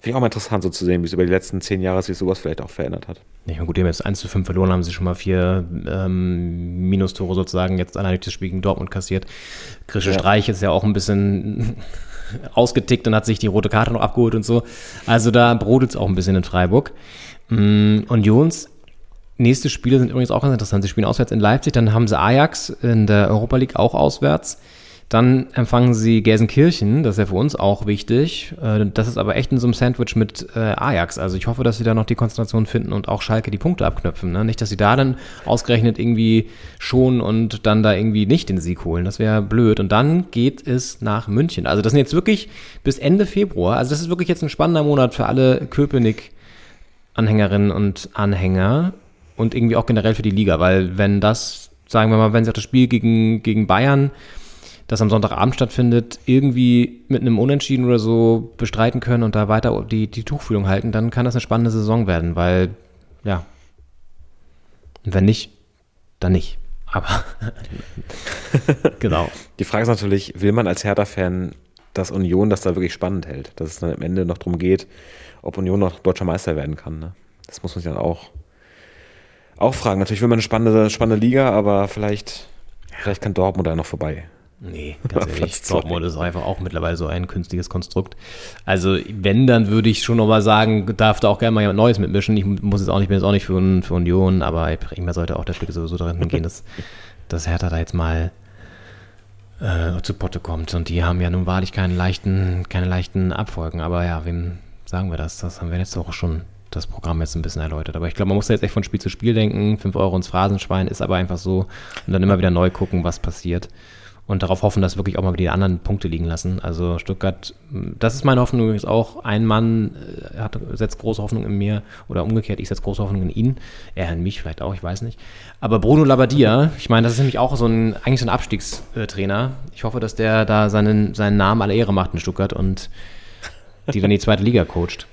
Finde ich auch mal interessant so zu sehen, wie es über die letzten zehn Jahre sich sowas vielleicht auch verändert hat. Ja, gut, die haben jetzt 1 zu 5 verloren, haben sie schon mal vier ähm, Minustore sozusagen jetzt durch das Spiel gegen Dortmund kassiert. Christian ja. Streich ist ja auch ein bisschen ausgetickt und hat sich die rote Karte noch abgeholt und so. Also da brodelt es auch ein bisschen in Freiburg. Mm, Unions nächste Spiele sind übrigens auch ganz interessant. Sie spielen auswärts in Leipzig, dann haben sie Ajax in der Europa League auch auswärts. Dann empfangen sie Gelsenkirchen, das ist ja für uns auch wichtig. Äh, Das ist aber echt in so einem Sandwich mit äh, Ajax. Also ich hoffe, dass sie da noch die Konzentration finden und auch Schalke die Punkte abknöpfen. Ne? Nicht, dass sie da dann ausgerechnet irgendwie schon und dann da irgendwie nicht den Sieg holen. Das wäre blöd. Und dann geht es nach München. Also das sind jetzt wirklich bis Ende Februar. Also das ist wirklich jetzt ein spannender Monat für alle Köpenick-Anhängerinnen und Anhänger und irgendwie auch generell für die Liga. Weil wenn das, sagen wir mal, wenn sie auch das Spiel gegen, gegen Bayern das am Sonntagabend stattfindet, irgendwie mit einem Unentschieden oder so bestreiten können und da weiter die, die Tuchfühlung halten, dann kann das eine spannende Saison werden, weil, ja, wenn nicht, dann nicht. Aber, genau. Die Frage ist natürlich, will man als Hertha-Fan, dass Union das da wirklich spannend hält? Dass es dann am Ende noch darum geht, ob Union noch deutscher Meister werden kann. Ne? Das muss man sich dann auch, auch fragen. Natürlich will man eine spannende, spannende Liga, aber vielleicht, vielleicht kann Dortmund da noch vorbei. Nee, ganz ehrlich. Dortmund ist einfach auch mittlerweile so ein künstliches Konstrukt. Also, wenn, dann würde ich schon nochmal sagen, darf da auch gerne mal jemand Neues mitmischen. Ich muss jetzt auch nicht, bin jetzt auch nicht für, für Union, aber irgendwann sollte auch der Blick sowieso darin gehen, dass, dass Hertha da jetzt mal äh, zu Potte kommt. Und die haben ja nun wahrlich keine leichten, keine leichten Abfolgen. Aber ja, wem sagen wir das? Das haben wir jetzt auch schon das Programm jetzt ein bisschen erläutert. Aber ich glaube, man muss da jetzt echt von Spiel zu Spiel denken. 5 Euro ins Phrasenschwein ist aber einfach so. Und dann immer wieder neu gucken, was passiert. Und darauf hoffen, dass wirklich auch mal die anderen Punkte liegen lassen. Also Stuttgart, das ist meine Hoffnung übrigens auch. Ein Mann äh, hat, setzt große Hoffnung in mir oder umgekehrt, ich setze große Hoffnung in ihn. Er in mich vielleicht auch, ich weiß nicht. Aber Bruno Labbadia, ich meine, das ist nämlich auch so ein, eigentlich so ein Abstiegstrainer. Ich hoffe, dass der da seinen, seinen Namen alle Ehre macht in Stuttgart und die dann die zweite Liga coacht.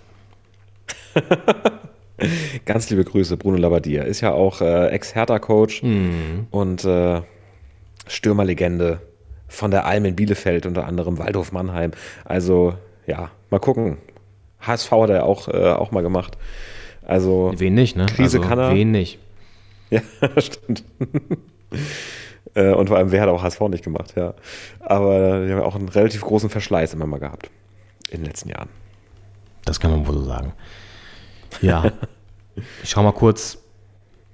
Ganz liebe Grüße, Bruno Labbadia. Ist ja auch äh, Ex-Hertha-Coach und äh, Stürmerlegende von der Alm in Bielefeld, unter anderem Waldhof Mannheim. Also, ja, mal gucken. HSV hat er auch, äh, auch mal gemacht. Also, Wen nicht, ne? Krise kann er. Wen nicht. ja, stimmt. Äh, und vor allem, wer hat auch HSV nicht gemacht, ja. Aber die haben ja auch einen relativ großen Verschleiß immer mal gehabt in den letzten Jahren. Das kann man wohl so sagen. Ja. ich schau mal kurz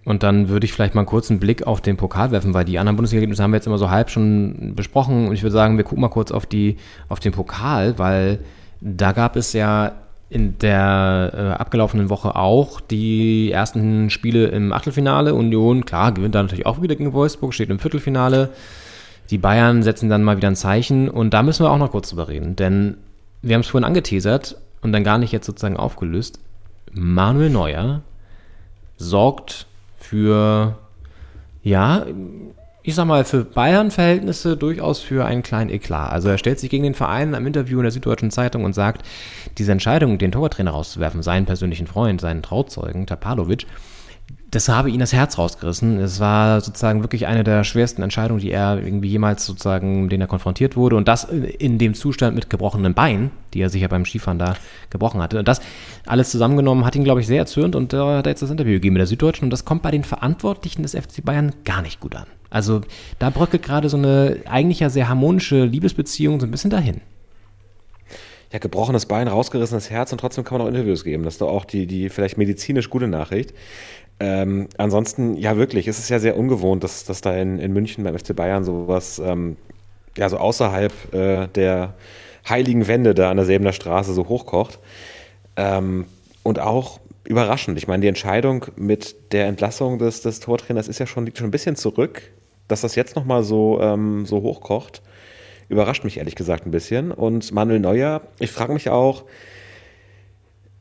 und dann würde ich vielleicht mal einen kurzen Blick auf den Pokal werfen, weil die anderen Bundesliga-Ergebnisse haben wir jetzt immer so halb schon besprochen und ich würde sagen, wir gucken mal kurz auf, die, auf den Pokal, weil da gab es ja in der äh, abgelaufenen Woche auch die ersten Spiele im Achtelfinale. Union, klar, gewinnt da natürlich auch wieder gegen Wolfsburg, steht im Viertelfinale. Die Bayern setzen dann mal wieder ein Zeichen und da müssen wir auch noch kurz drüber reden, denn wir haben es vorhin angeteasert und dann gar nicht jetzt sozusagen aufgelöst. Manuel Neuer sorgt für, ja, ich sag mal, für Bayern-Verhältnisse durchaus für einen kleinen Eklat. Also er stellt sich gegen den Verein am Interview in der Süddeutschen Zeitung und sagt, diese Entscheidung, den Torwarttrainer rauszuwerfen, seinen persönlichen Freund, seinen Trauzeugen, Tapalovic, das habe ihn das Herz rausgerissen. Es war sozusagen wirklich eine der schwersten Entscheidungen, die er irgendwie jemals sozusagen, denen er konfrontiert wurde. Und das in dem Zustand mit gebrochenen Beinen, die er sich ja beim Skifahren da gebrochen hatte. Und das alles zusammengenommen hat ihn, glaube ich, sehr erzürnt und da hat er jetzt das Interview gegeben mit der Süddeutschen. Und das kommt bei den Verantwortlichen des FC Bayern gar nicht gut an. Also da bröckelt gerade so eine eigentlich ja sehr harmonische Liebesbeziehung so ein bisschen dahin. Ja, gebrochenes Bein, rausgerissenes Herz und trotzdem kann man auch Interviews geben. Das ist doch auch die, die vielleicht medizinisch gute Nachricht. Ähm, ansonsten, ja wirklich, es ist ja sehr ungewohnt, dass, dass da in, in München beim FC Bayern sowas, ähm, ja, so außerhalb äh, der heiligen Wände da an der Säbener Straße so hochkocht. Ähm, und auch überraschend. Ich meine, die Entscheidung mit der Entlassung des, des Tortrainers ist ja schon, liegt schon ein bisschen zurück. Dass das jetzt nochmal so, ähm, so hochkocht, überrascht mich ehrlich gesagt ein bisschen. Und Manuel Neuer, ich frage mich auch,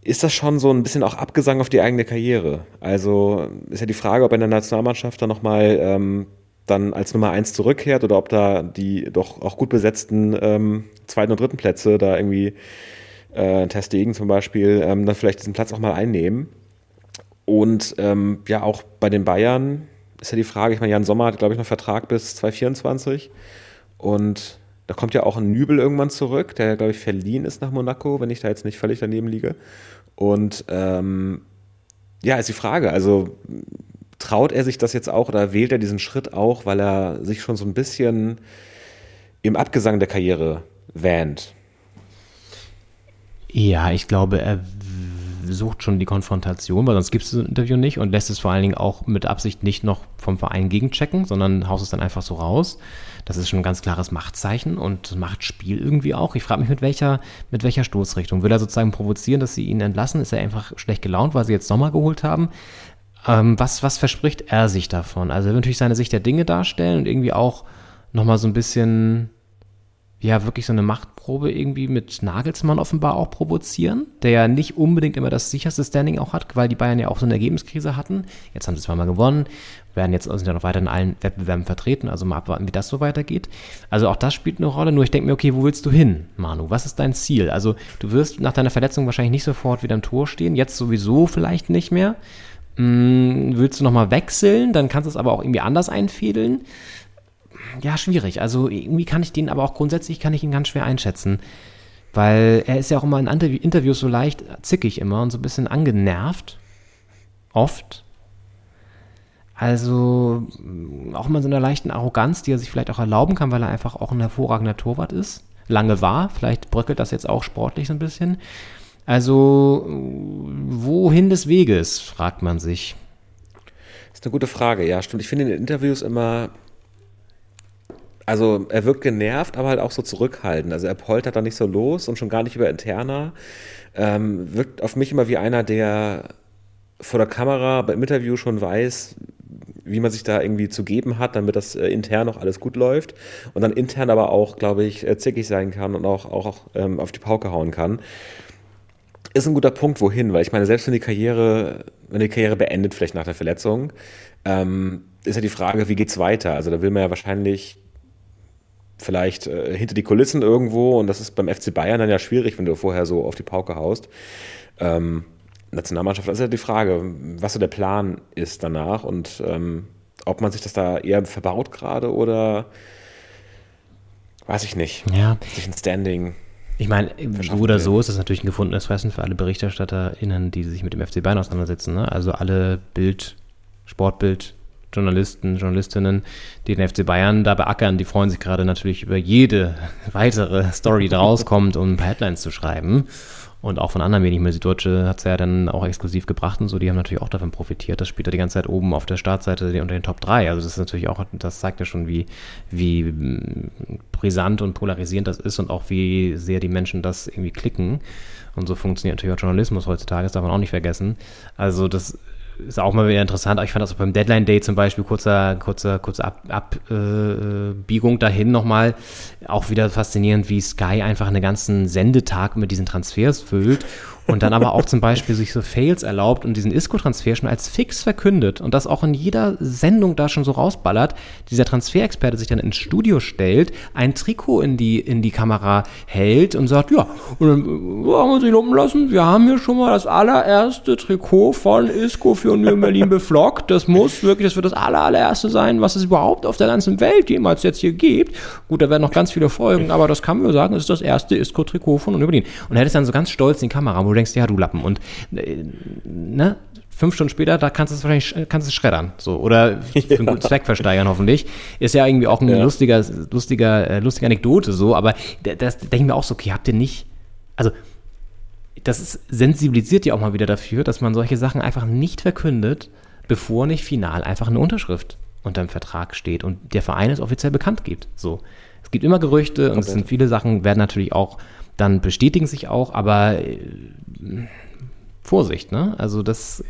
ist das schon so ein bisschen auch Abgesang auf die eigene Karriere? Also ist ja die Frage, ob er in der Nationalmannschaft dann nochmal ähm, dann als Nummer eins zurückkehrt oder ob da die doch auch gut besetzten ähm, zweiten und dritten Plätze da irgendwie äh, Ter Stegen zum Beispiel ähm, dann vielleicht diesen Platz auch mal einnehmen. Und ähm, ja, auch bei den Bayern ist ja die Frage, ich meine, Jan Sommer hat, glaube ich, noch Vertrag bis 2024 und da kommt ja auch ein Nübel irgendwann zurück, der, glaube ich, verliehen ist nach Monaco, wenn ich da jetzt nicht völlig daneben liege. Und ähm, ja, ist die Frage, also traut er sich das jetzt auch oder wählt er diesen Schritt auch, weil er sich schon so ein bisschen im Abgesang der Karriere wähnt? Ja, ich glaube, er sucht schon die Konfrontation, weil sonst gibt es das Interview nicht und lässt es vor allen Dingen auch mit Absicht nicht noch vom Verein gegenchecken, sondern haust es dann einfach so raus. Das ist schon ein ganz klares Machtzeichen und Machtspiel irgendwie auch. Ich frage mich, mit welcher, mit welcher Stoßrichtung. Will er sozusagen provozieren, dass sie ihn entlassen? Ist er einfach schlecht gelaunt, weil sie jetzt Sommer geholt haben? Ähm, was, was verspricht er sich davon? Also er will natürlich seine Sicht der Dinge darstellen und irgendwie auch nochmal so ein bisschen ja wirklich so eine Machtprobe irgendwie mit Nagelsmann offenbar auch provozieren, der ja nicht unbedingt immer das sicherste Standing auch hat, weil die Bayern ja auch so eine Ergebniskrise hatten. Jetzt haben sie zweimal gewonnen, werden jetzt sind ja noch weiter in allen Wettbewerben vertreten, also mal abwarten, wie das so weitergeht. Also auch das spielt eine Rolle, nur ich denke mir, okay, wo willst du hin, Manu? Was ist dein Ziel? Also du wirst nach deiner Verletzung wahrscheinlich nicht sofort wieder im Tor stehen, jetzt sowieso vielleicht nicht mehr. Hm, willst du nochmal wechseln, dann kannst du es aber auch irgendwie anders einfädeln ja, schwierig. Also irgendwie kann ich den, aber auch grundsätzlich kann ich ihn ganz schwer einschätzen. Weil er ist ja auch immer in Interviews so leicht zickig immer und so ein bisschen angenervt. Oft. Also auch immer so einer leichten Arroganz, die er sich vielleicht auch erlauben kann, weil er einfach auch ein hervorragender Torwart ist. Lange war. Vielleicht bröckelt das jetzt auch sportlich so ein bisschen. Also, wohin des Weges, fragt man sich. Das ist eine gute Frage, ja, stimmt. Ich finde in den Interviews immer also er wirkt genervt, aber halt auch so zurückhaltend. Also er poltert da nicht so los und schon gar nicht über Interna. Ähm, wirkt auf mich immer wie einer, der vor der Kamera beim Interview schon weiß, wie man sich da irgendwie zu geben hat, damit das äh, intern noch alles gut läuft und dann intern aber auch, glaube ich, äh, zickig sein kann und auch, auch ähm, auf die Pauke hauen kann. Ist ein guter Punkt, wohin, weil ich meine, selbst wenn die Karriere, wenn die Karriere beendet, vielleicht nach der Verletzung, ähm, ist ja die Frage, wie geht's weiter? Also da will man ja wahrscheinlich vielleicht äh, hinter die Kulissen irgendwo und das ist beim FC Bayern dann ja schwierig, wenn du vorher so auf die Pauke haust. Ähm, Nationalmannschaft, das ist ja die Frage, was so der Plan ist danach und ähm, ob man sich das da eher verbaut gerade oder weiß ich nicht. Ja. Sich ein Standing. Ich meine, so oder so ist das natürlich ein gefundenes Fressen für alle BerichterstatterInnen, die sich mit dem FC Bayern auseinandersetzen. Ne? Also alle Bild, Sportbild, Journalisten, Journalistinnen, die den FC Bayern da beackern, die freuen sich gerade natürlich über jede weitere Story, die rauskommt, um Headlines zu schreiben. Und auch von anderen Medien, die Süddeutsche hat es ja dann auch exklusiv gebracht und so, die haben natürlich auch davon profitiert. Das spielt ja die ganze Zeit oben auf der Startseite unter den Top 3. Also das ist natürlich auch, das zeigt ja schon, wie, wie mm, brisant und polarisierend das ist und auch wie sehr die Menschen das irgendwie klicken. Und so funktioniert natürlich auch Journalismus heutzutage, das darf man auch nicht vergessen. Also das ist auch mal wieder interessant. Ich fand das auch beim Deadline Day zum Beispiel, kurzer, kurzer, kurze Abbiegung Ab, äh, dahin nochmal, auch wieder faszinierend, wie Sky einfach einen ganzen Sendetag mit diesen Transfers füllt und dann aber auch zum Beispiel sich so Fails erlaubt und diesen Isco-Transfer schon als fix verkündet und das auch in jeder Sendung da schon so rausballert, dieser Transferexperte sich dann ins Studio stellt, ein Trikot in die, in die Kamera hält und sagt, ja, und dann haben wir sich lumpen lassen, wir haben hier schon mal das allererste Trikot von Isco für Union Berlin beflockt, das muss wirklich, das wird das aller, allererste sein, was es überhaupt auf der ganzen Welt jemals jetzt hier gibt. Gut, da werden noch ganz viele Folgen, aber das kann man sagen, ist das erste Isco-Trikot von Union Berlin. Und er hätte dann so ganz stolz in die Kamera, wo du denkst, ja, du Lappen. Und äh, ne, fünf Stunden später, da kannst du es wahrscheinlich kannst es schreddern. So. Oder für einen guten Zweck versteigern, hoffentlich. Ist ja irgendwie auch ein ja. lustiger, lustiger, äh, lustige Anekdote so, aber das denke ich mir auch so, okay, habt ihr nicht. Also, das ist, sensibilisiert ja auch mal wieder dafür, dass man solche Sachen einfach nicht verkündet, bevor nicht final einfach eine Unterschrift unter dem Vertrag steht und der Verein es offiziell bekannt gibt. So. Es gibt immer Gerüchte und es sind viele Sachen, werden natürlich auch dann bestätigen sich auch, aber äh, Vorsicht, ne? Also das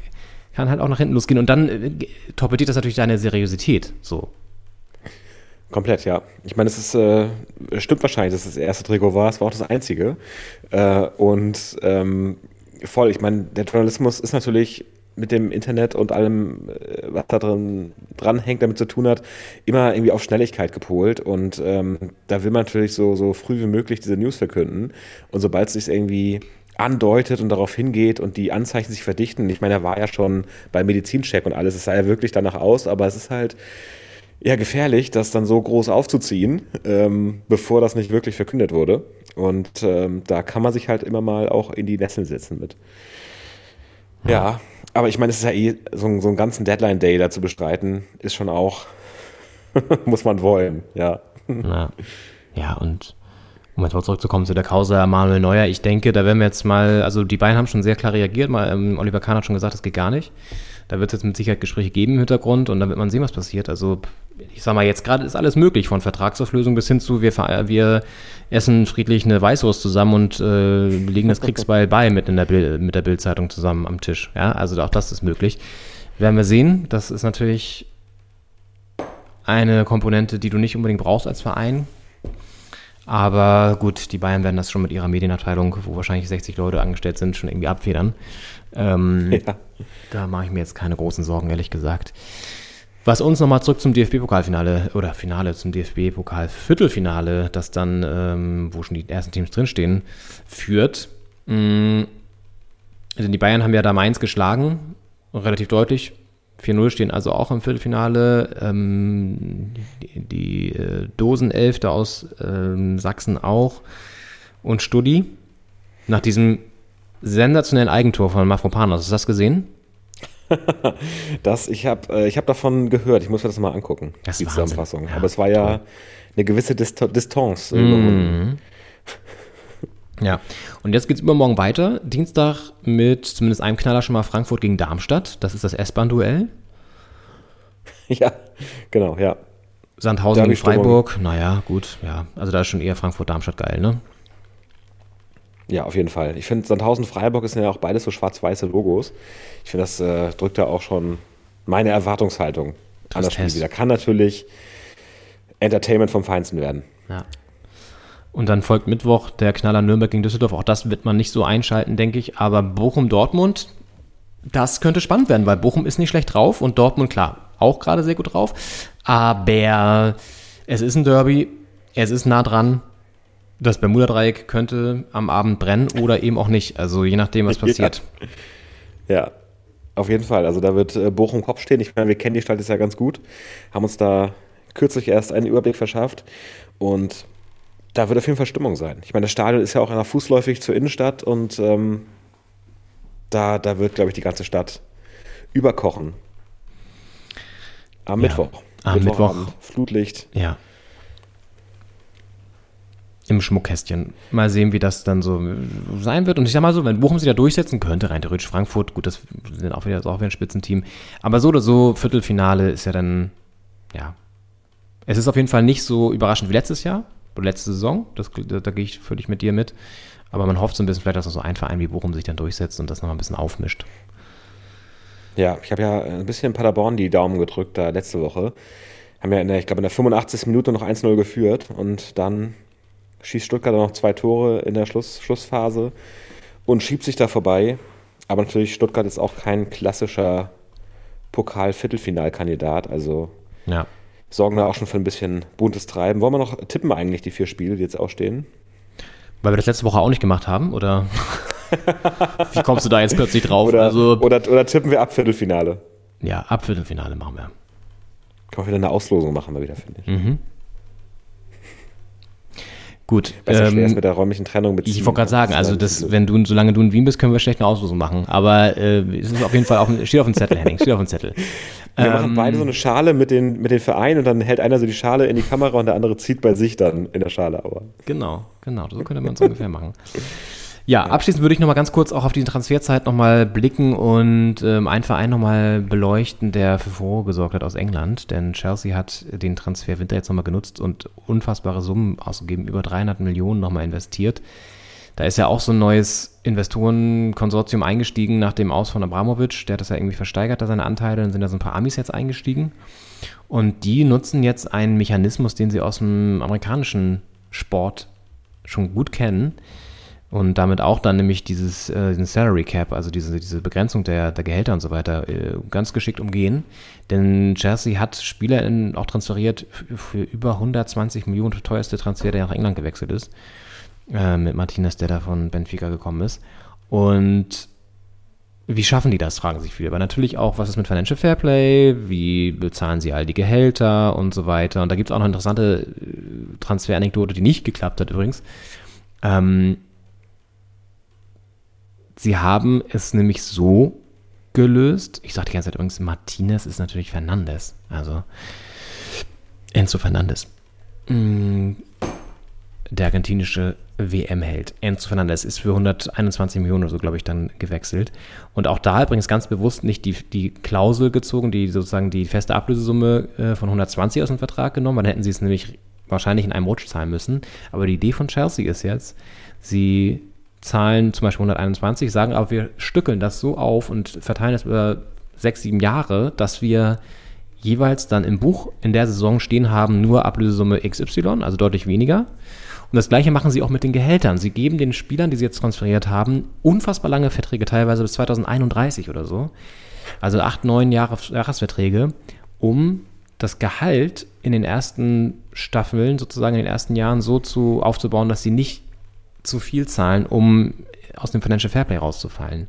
kann halt auch nach hinten losgehen und dann äh, torpediert das natürlich deine Seriosität, so. Komplett, ja. Ich meine, es ist, äh, stimmt wahrscheinlich, dass es das erste Trikot war, es war auch das einzige. Äh, und ähm, voll, ich meine, der Journalismus ist natürlich mit dem Internet und allem, äh, was da drin dranhängt, damit zu tun hat, immer irgendwie auf Schnelligkeit gepolt. Und ähm, da will man natürlich so, so früh wie möglich diese News verkünden. Und sobald es sich irgendwie andeutet und darauf hingeht und die Anzeichen sich verdichten, ich meine, er war ja schon beim Medizincheck und alles, es sah ja wirklich danach aus, aber es ist halt eher gefährlich, das dann so groß aufzuziehen, ähm, bevor das nicht wirklich verkündet wurde. Und ähm, da kann man sich halt immer mal auch in die Nesseln setzen mit. Ja, aber ich meine, es ist ja eh, so, so einen ganzen Deadline-Day da zu bestreiten, ist schon auch, muss man wollen, ja. ja. Ja, und Um jetzt mal zurückzukommen zu der Causa Manuel Neuer, ich denke, da werden wir jetzt mal, also die beiden haben schon sehr klar reagiert, mal, ähm, Oliver Kahn hat schon gesagt, das geht gar nicht. Da wird es jetzt mit Sicherheit Gespräche geben im Hintergrund und dann wird man sehen, was passiert. Also ich sag mal, jetzt gerade ist alles möglich, von Vertragsauflösung bis hin zu, wir, wir essen friedlich eine Weißwurst zusammen und äh, legen das Kriegsbeil bei mit, in der Bild, mit der Bildzeitung zusammen am Tisch. Ja, also auch das ist möglich. Werden wir sehen. Das ist natürlich eine Komponente, die du nicht unbedingt brauchst als Verein. Aber gut, die Bayern werden das schon mit ihrer Medienabteilung, wo wahrscheinlich 60 Leute angestellt sind, schon irgendwie abfedern. Ähm, Ja. Da mache ich mir jetzt keine großen Sorgen, ehrlich gesagt. Was uns nochmal zurück zum DFB-Pokalfinale oder Finale zum DFB-Pokal-Viertelfinale, das dann, ähm, wo schon die ersten Teams drinstehen, führt. Mm, Denn die Bayern haben ja da Mainz geschlagen, relativ deutlich. 4-0 stehen also auch im Viertelfinale. Ähm, die die äh, Dosenelfte aus ähm, Sachsen auch. Und Studi, nach diesem sensationellen Eigentor von Mafropanos, hast du das gesehen? Das, ich habe äh, ich hab davon gehört, ich muss mir das mal angucken, Das ist die Wahnsinn. Zusammenfassung. Ja, Aber es war ja toll. eine gewisse Dist Distanz. Mhm. Ja, und jetzt geht's übermorgen weiter. Dienstag mit zumindest einem Knaller schon mal Frankfurt gegen Darmstadt. Das ist das S-Bahn-Duell. Ja, genau, ja. Sandhausen gegen. Freiburg. Naja, gut, ja. Also da ist schon eher Frankfurt-Darmstadt geil, ne? Ja, auf jeden Fall. Ich finde, Sandhausen-Freiburg sind ja auch beides so schwarz-weiße Logos. Ich finde, das äh, drückt ja auch schon meine Erwartungshaltung an das Spiel Tristesse. wieder. Kann natürlich Entertainment vom Feinsten werden. Ja. Und dann folgt Mittwoch der Knaller Nürnberg gegen Düsseldorf. Auch das wird man nicht so einschalten, denke ich. Aber Bochum-Dortmund, das könnte spannend werden, weil Bochum ist nicht schlecht drauf und Dortmund, klar, auch gerade sehr gut drauf. Aber es ist ein Derby, es ist nah dran. Das Bermuda-Dreieck könnte am Abend brennen oder eben auch nicht. Also je nachdem, was Ja. passiert. Ja, auf jeden Fall. Also da wird äh, Bochum Kopf stehen. Ich meine, wir kennen die Stadt jetzt ja ganz gut, haben uns da kürzlich erst einen Überblick verschafft und da wird auf jeden Fall Stimmung sein. Ich meine, das Stadion ist ja auch einer fußläufig zur Innenstadt und ähm, da, da wird, glaube ich, die ganze Stadt überkochen. Am Ja, Mittwoch. am Mittwochabend, Flutlicht. Ja. Im Schmuckkästchen. Mal sehen, wie das dann so sein wird. Und ich sag mal so, wenn Bochum sich da durchsetzen könnte, rein theoretisch Frankfurt, gut, das sind auch wieder, ist auch wieder ein Spitzenteam. Aber so oder so, Viertelfinale ist ja dann, ja. Es ist auf jeden Fall nicht so überraschend wie letztes Jahr oder letzte Saison. Das, da, da gehe ich völlig mit dir mit. Aber man hofft so ein bisschen vielleicht, dass so ein Verein wie Bochum sich dann durchsetzt und das nochmal ein bisschen aufmischt. Ja, ich habe ja ein bisschen in Paderborn die Daumen gedrückt da letzte Woche. Haben ja der, ich glaube, in der 85. Minute noch 1-0 geführt und dann schießt Stuttgart noch zwei Tore in der Schluss, Schlussphase und schiebt sich da vorbei. Aber natürlich Stuttgart ist auch kein klassischer Pokal-Viertelfinalkandidat, also Ja. sorgen da auch schon für ein bisschen buntes Treiben. Wollen wir noch tippen eigentlich die vier Spiele, die jetzt ausstehen? Weil wir das letzte Woche auch nicht gemacht haben, oder? wie kommst du da jetzt plötzlich drauf? Oder, also, oder, oder tippen wir ab Viertelfinale? ja, ab Viertelfinale machen wir. Kann man wieder eine Auslosung machen, mal wieder, finde ich. Mhm. Gut. Es ja schwer ist Ähm, mit der räumlichen Trennung. Mit ich wollte gerade sagen, also Das wenn du, solange du in Wien bist, können wir schlecht eine Auslosung machen. Aber äh, es ist auf jeden Fall auf, steht auf dem Zettel, Henning, steht auf dem Zettel. Wir Ähm, machen beide so eine Schale mit den, mit den Vereinen und dann hält einer so die Schale in die Kamera und der andere zieht bei sich dann in der Schale. Aber Genau, genau, so könnte man es ungefähr machen. Ja, abschließend würde ich nochmal ganz kurz auch auf die Transferzeit nochmal blicken und ähm, einen Verein nochmal beleuchten, der für Furore gesorgt hat aus England. Denn Chelsea hat den Transfer Winter jetzt nochmal genutzt und unfassbare Summen ausgegeben, über 300 Millionen nochmal investiert. Da ist ja auch so ein neues Investorenkonsortium eingestiegen nach dem Aus von Abramovic. Der hat das ja irgendwie versteigert, da seine Anteile. Dann sind da so ein paar Amis jetzt eingestiegen. Und die nutzen jetzt einen Mechanismus, den sie aus dem amerikanischen Sport schon gut kennen. Und damit auch dann nämlich dieses äh, Salary Cap, also diese, diese Begrenzung der, der Gehälter und so weiter, äh, ganz geschickt umgehen. Denn Chelsea hat Spieler auch transferiert für, für über 120 Millionen, der teuerste Transfer, der nach England gewechselt ist. Äh, mit Martinez, der da von Benfica gekommen ist. Und wie schaffen die das, fragen sich viele. Aber natürlich auch, was ist mit Financial Fairplay? Wie bezahlen sie all die Gehälter und so weiter? Und da gibt es auch noch eine interessante äh, Transferanekdote, die nicht geklappt hat übrigens. Ähm, sie haben es nämlich so gelöst. Ich sage die ganze Zeit übrigens, Martinez ist natürlich Fernandes. Also Enzo Fernandes. Mm, der argentinische WM-Held. Enzo Fernandez ist für 121 Millionen oder so, glaube ich, dann gewechselt. Und auch da übrigens ganz bewusst nicht die, die Klausel gezogen, die sozusagen die feste Ablösesumme äh, von 120 aus dem Vertrag genommen. Dann hätten sie es nämlich wahrscheinlich in einem Rutsch zahlen müssen. Aber die Idee von Chelsea ist jetzt, sie zahlen zum Beispiel 121, sagen aber, wir stückeln das so auf und verteilen das über sechs, sieben Jahre, dass wir jeweils dann im Buch in der Saison stehen haben, nur Ablösesumme XY, also deutlich weniger. Und das gleiche machen sie auch mit den Gehältern. Sie geben den Spielern, die sie jetzt transferiert haben, unfassbar lange Verträge, teilweise bis 2031 oder so. Also acht, neun Jahre, Jahresverträge, um das Gehalt in den ersten Staffeln, sozusagen in den ersten Jahren so zu aufzubauen, dass sie nicht zu viel zahlen, um aus dem Financial Fairplay rauszufallen.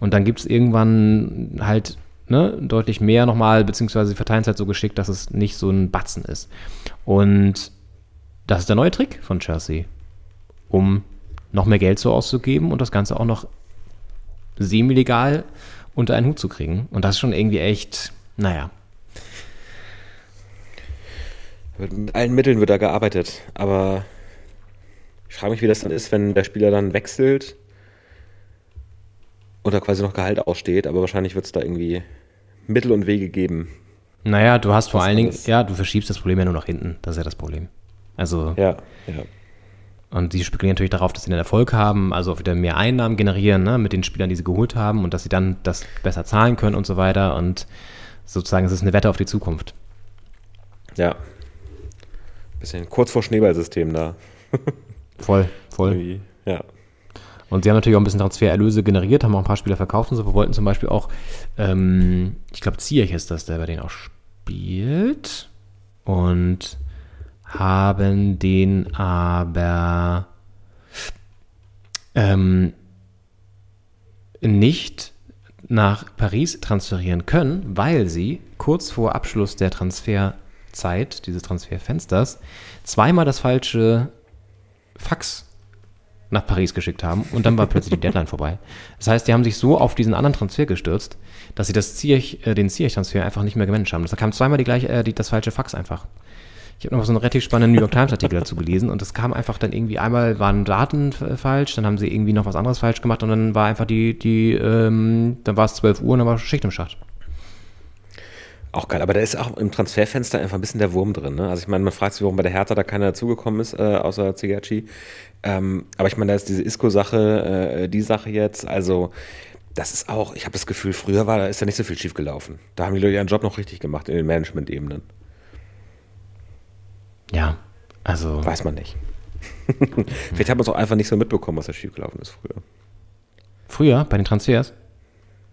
Und dann gibt es irgendwann halt ne, deutlich mehr nochmal, beziehungsweise sie verteilen es halt so geschickt, dass es nicht so ein Batzen ist. Und das ist der neue Trick von Chelsea, um noch mehr Geld so auszugeben und das Ganze auch noch semi-legal unter einen Hut zu kriegen. Und das ist schon irgendwie echt, naja. Mit allen Mitteln wird da gearbeitet, aber ich frage mich, wie das dann ist, wenn der Spieler dann wechselt und da quasi noch Gehalt aussteht, aber wahrscheinlich wird es da irgendwie Mittel und Wege geben. Naja, du hast vor allen Dingen, ja, du verschiebst das Problem ja nur nach hinten. Das ist ja das Problem. Also, Ja, ja. und sie spekulieren natürlich darauf, dass sie einen Erfolg haben, also auch wieder mehr Einnahmen generieren, ne, mit den Spielern, die sie geholt haben und dass sie dann das besser zahlen können und so weiter. Und sozusagen, es ist eine Wette auf die Zukunft. Ja. Bisschen kurz vor Schneeballsystem da. Voll, voll. Irgendwie. Ja. Und sie haben natürlich auch ein bisschen Transfererlöse generiert, haben auch ein paar Spieler verkauft und so. Wir wollten zum Beispiel auch, ähm, ich glaube, Ziyech ist das, der bei denen auch spielt. Und haben den aber ähm, nicht nach Paris transferieren können, weil sie kurz vor Abschluss der Transferzeit, dieses Transferfensters, zweimal das falsche Fax nach Paris geschickt haben und dann war plötzlich die Deadline vorbei. Das heißt, die haben sich so auf diesen anderen Transfer gestürzt, dass sie das Ziyech, äh, den Ziyech-Transfer einfach nicht mehr gemanagt haben. Da kam zweimal die gleiche, äh, die, das falsche Fax einfach. Ich habe noch so einen relativ spannenden New York Times Artikel dazu gelesen und es kam einfach dann irgendwie einmal waren Daten f- falsch, dann haben sie irgendwie noch was anderes falsch gemacht und dann war einfach die, die, ähm, dann war es 12 Uhr und dann war Schicht im Schacht. Auch geil, aber da ist auch im Transferfenster einfach ein bisschen der Wurm drin. Ne? Also ich meine, man fragt sich, warum bei der Hertha da keiner dazugekommen ist, äh, außer Zigaci. Ähm, aber ich meine, da ist diese Isco-Sache, äh, die Sache jetzt, also das ist auch, ich habe das Gefühl, früher war, da ist ja nicht so viel schief gelaufen. Da haben die Leute ihren Job noch richtig gemacht in den Management-Ebenen. Ja, also Weiß man nicht. Vielleicht hat man es auch einfach nicht so mitbekommen, was da schief gelaufen ist früher. früher bei den Transfers.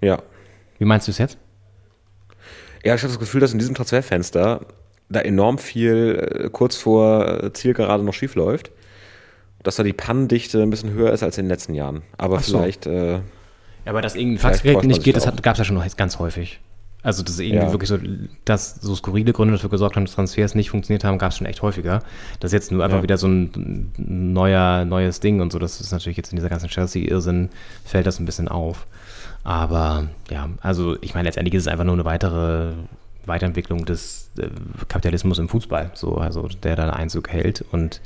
Ja. Wie meinst du es jetzt? Ja, ich habe das Gefühl, dass in diesem Transferfenster da enorm viel äh, kurz vor äh, Zielgerade noch schief läuft. Dass da die Pannendichte ein bisschen höher ist als in den letzten Jahren. Aber Ach so. vielleicht, äh, Ja, aber dass irgendein Faxgerät nicht geht, das gab es ja schon noch ganz häufig. Also, dass irgendwie Ja. wirklich so, dass so skurrile Gründe dafür gesorgt haben, dass Transfers nicht funktioniert haben, gab es schon echt häufiger. Das ist jetzt nur einfach Ja. wieder so ein neuer, neues Ding und so. Das ist natürlich jetzt in dieser ganzen Chelsea-Irrsinn fällt das ein bisschen auf. Aber ja, also ich meine, letztendlich ist es einfach nur eine weitere Weiterentwicklung des äh, Kapitalismus im Fußball, so, also der da Einzug hält. Und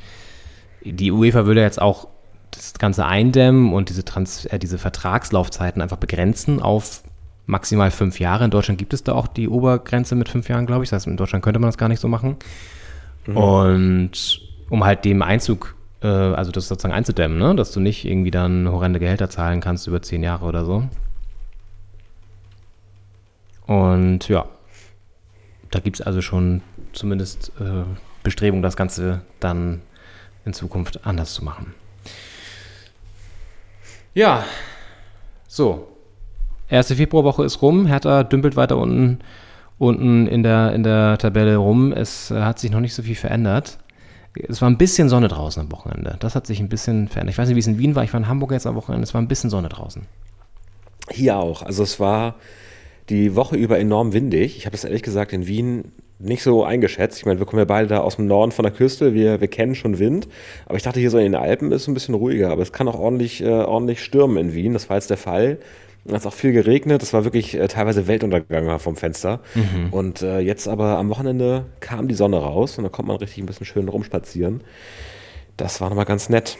die UEFA würde jetzt auch das Ganze eindämmen und diese, Trans äh, diese Vertragslaufzeiten einfach begrenzen auf maximal fünf Jahre. In Deutschland gibt es da auch die Obergrenze mit fünf Jahren, glaube ich. Das heißt, in Deutschland könnte man das gar nicht so machen. Und um halt dem Einzug, äh, also das sozusagen einzudämmen, ne? dass du nicht irgendwie dann horrende Gehälter zahlen kannst über zehn Jahre oder so. Und ja, da gibt es also schon zumindest äh, Bestrebungen, das Ganze dann in Zukunft anders zu machen. Ja, so. Erste Februarwoche ist rum. Hertha dümpelt weiter unten, unten in, der, in der Tabelle rum. Es äh, hat sich noch nicht so viel verändert. Es war ein bisschen Sonne draußen am Wochenende. Das hat sich ein bisschen verändert. Ich weiß nicht, wie es in Wien war. Ich war in Hamburg jetzt am Wochenende. Es war ein bisschen Sonne draußen. hier auch. Also es war die Woche über enorm windig. Ich habe das ehrlich gesagt in Wien nicht so eingeschätzt. Ich meine, wir kommen ja beide da aus dem Norden von der Küste. Wir, wir kennen schon Wind. Aber ich dachte, hier so in den Alpen ist es ein bisschen ruhiger. Aber es kann auch ordentlich, äh, ordentlich stürmen in Wien. Das war jetzt der Fall. Es hat auch viel geregnet. Es war wirklich äh, teilweise Weltuntergang vom Fenster. Und äh, jetzt aber am Wochenende kam die Sonne raus und da kommt man richtig ein bisschen schön rumspazieren. das war nochmal ganz nett.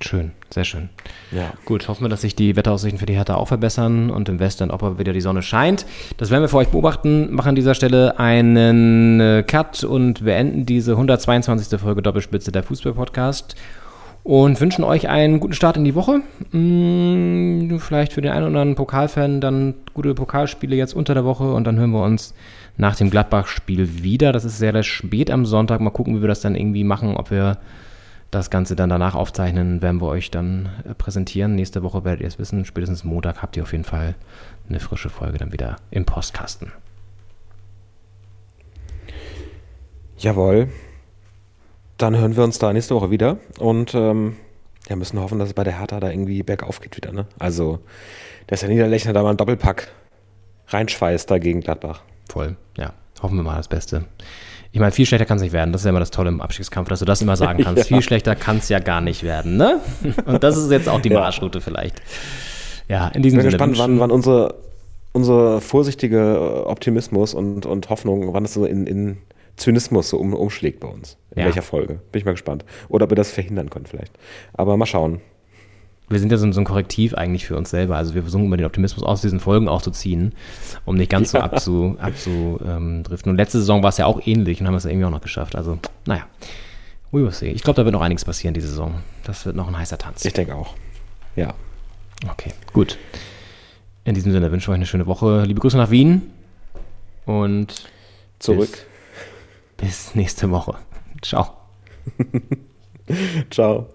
Schön, sehr schön. Ja. Gut, hoffen wir, dass sich die Wetteraussichten für die Hertha auch verbessern und im Westen auch wieder die Sonne scheint. Das werden wir für euch beobachten. Machen an dieser Stelle einen äh, Cut und beenden diese 122. Folge Doppelspitze der Fußball-Podcast und wünschen euch einen guten Start in die Woche. Hm, vielleicht für den einen oder anderen Pokalfan dann gute Pokalspiele jetzt unter der Woche und dann hören wir uns nach dem Gladbach-Spiel wieder. Das ist sehr, sehr spät am Sonntag. Mal gucken, wie wir das dann irgendwie machen, ob wir das Ganze dann danach aufzeichnen, werden wir euch dann äh, präsentieren. Nächste Woche werdet ihr es wissen. Spätestens Montag habt ihr auf jeden Fall eine frische Folge dann wieder im Postkasten. Jawohl. Dann hören wir uns da nächste Woche wieder und ähm, ja, müssen hoffen, dass es bei der Hertha da irgendwie bergauf geht wieder. Ne? Also, dass der Niederlechner da mal einen Doppelpack reinschweißt dagegen Gladbach. Voll, ja. Hoffen wir mal das Beste. Ich meine, viel schlechter kann es nicht werden. Das ist ja immer das Tolle im Abstiegskampf, dass du das immer sagen kannst. ja. Viel schlechter kann es ja gar nicht werden, ne? Und das ist jetzt auch die Marschroute vielleicht. Ja, in diesem ich bin Sinne. gespannt, wann, wann unsere, unser vorsichtige Optimismus und, und Hoffnung, wann es so in, in Zynismus so um, umschlägt bei uns. In Ja. welcher Folge? Bin ich mal gespannt. Oder ob wir das verhindern können vielleicht. Aber mal schauen. Wir sind ja so, so ein Korrektiv eigentlich für uns selber. Also wir versuchen immer den Optimismus aus diesen Folgen auch zu ziehen, um nicht ganz so abzu, abzudriften. Und letzte Saison war es ja auch ähnlich und haben es ja irgendwie auch noch geschafft. Also, naja. We will see. Ich glaube, da wird noch einiges passieren diese Saison. Das wird noch ein heißer Tanz. Ich denke auch. Ja. Okay, gut. In diesem Sinne wünsche ich euch eine schöne Woche. Liebe Grüße nach Wien und Zurück. bis nächste Woche. Ciao. Ciao.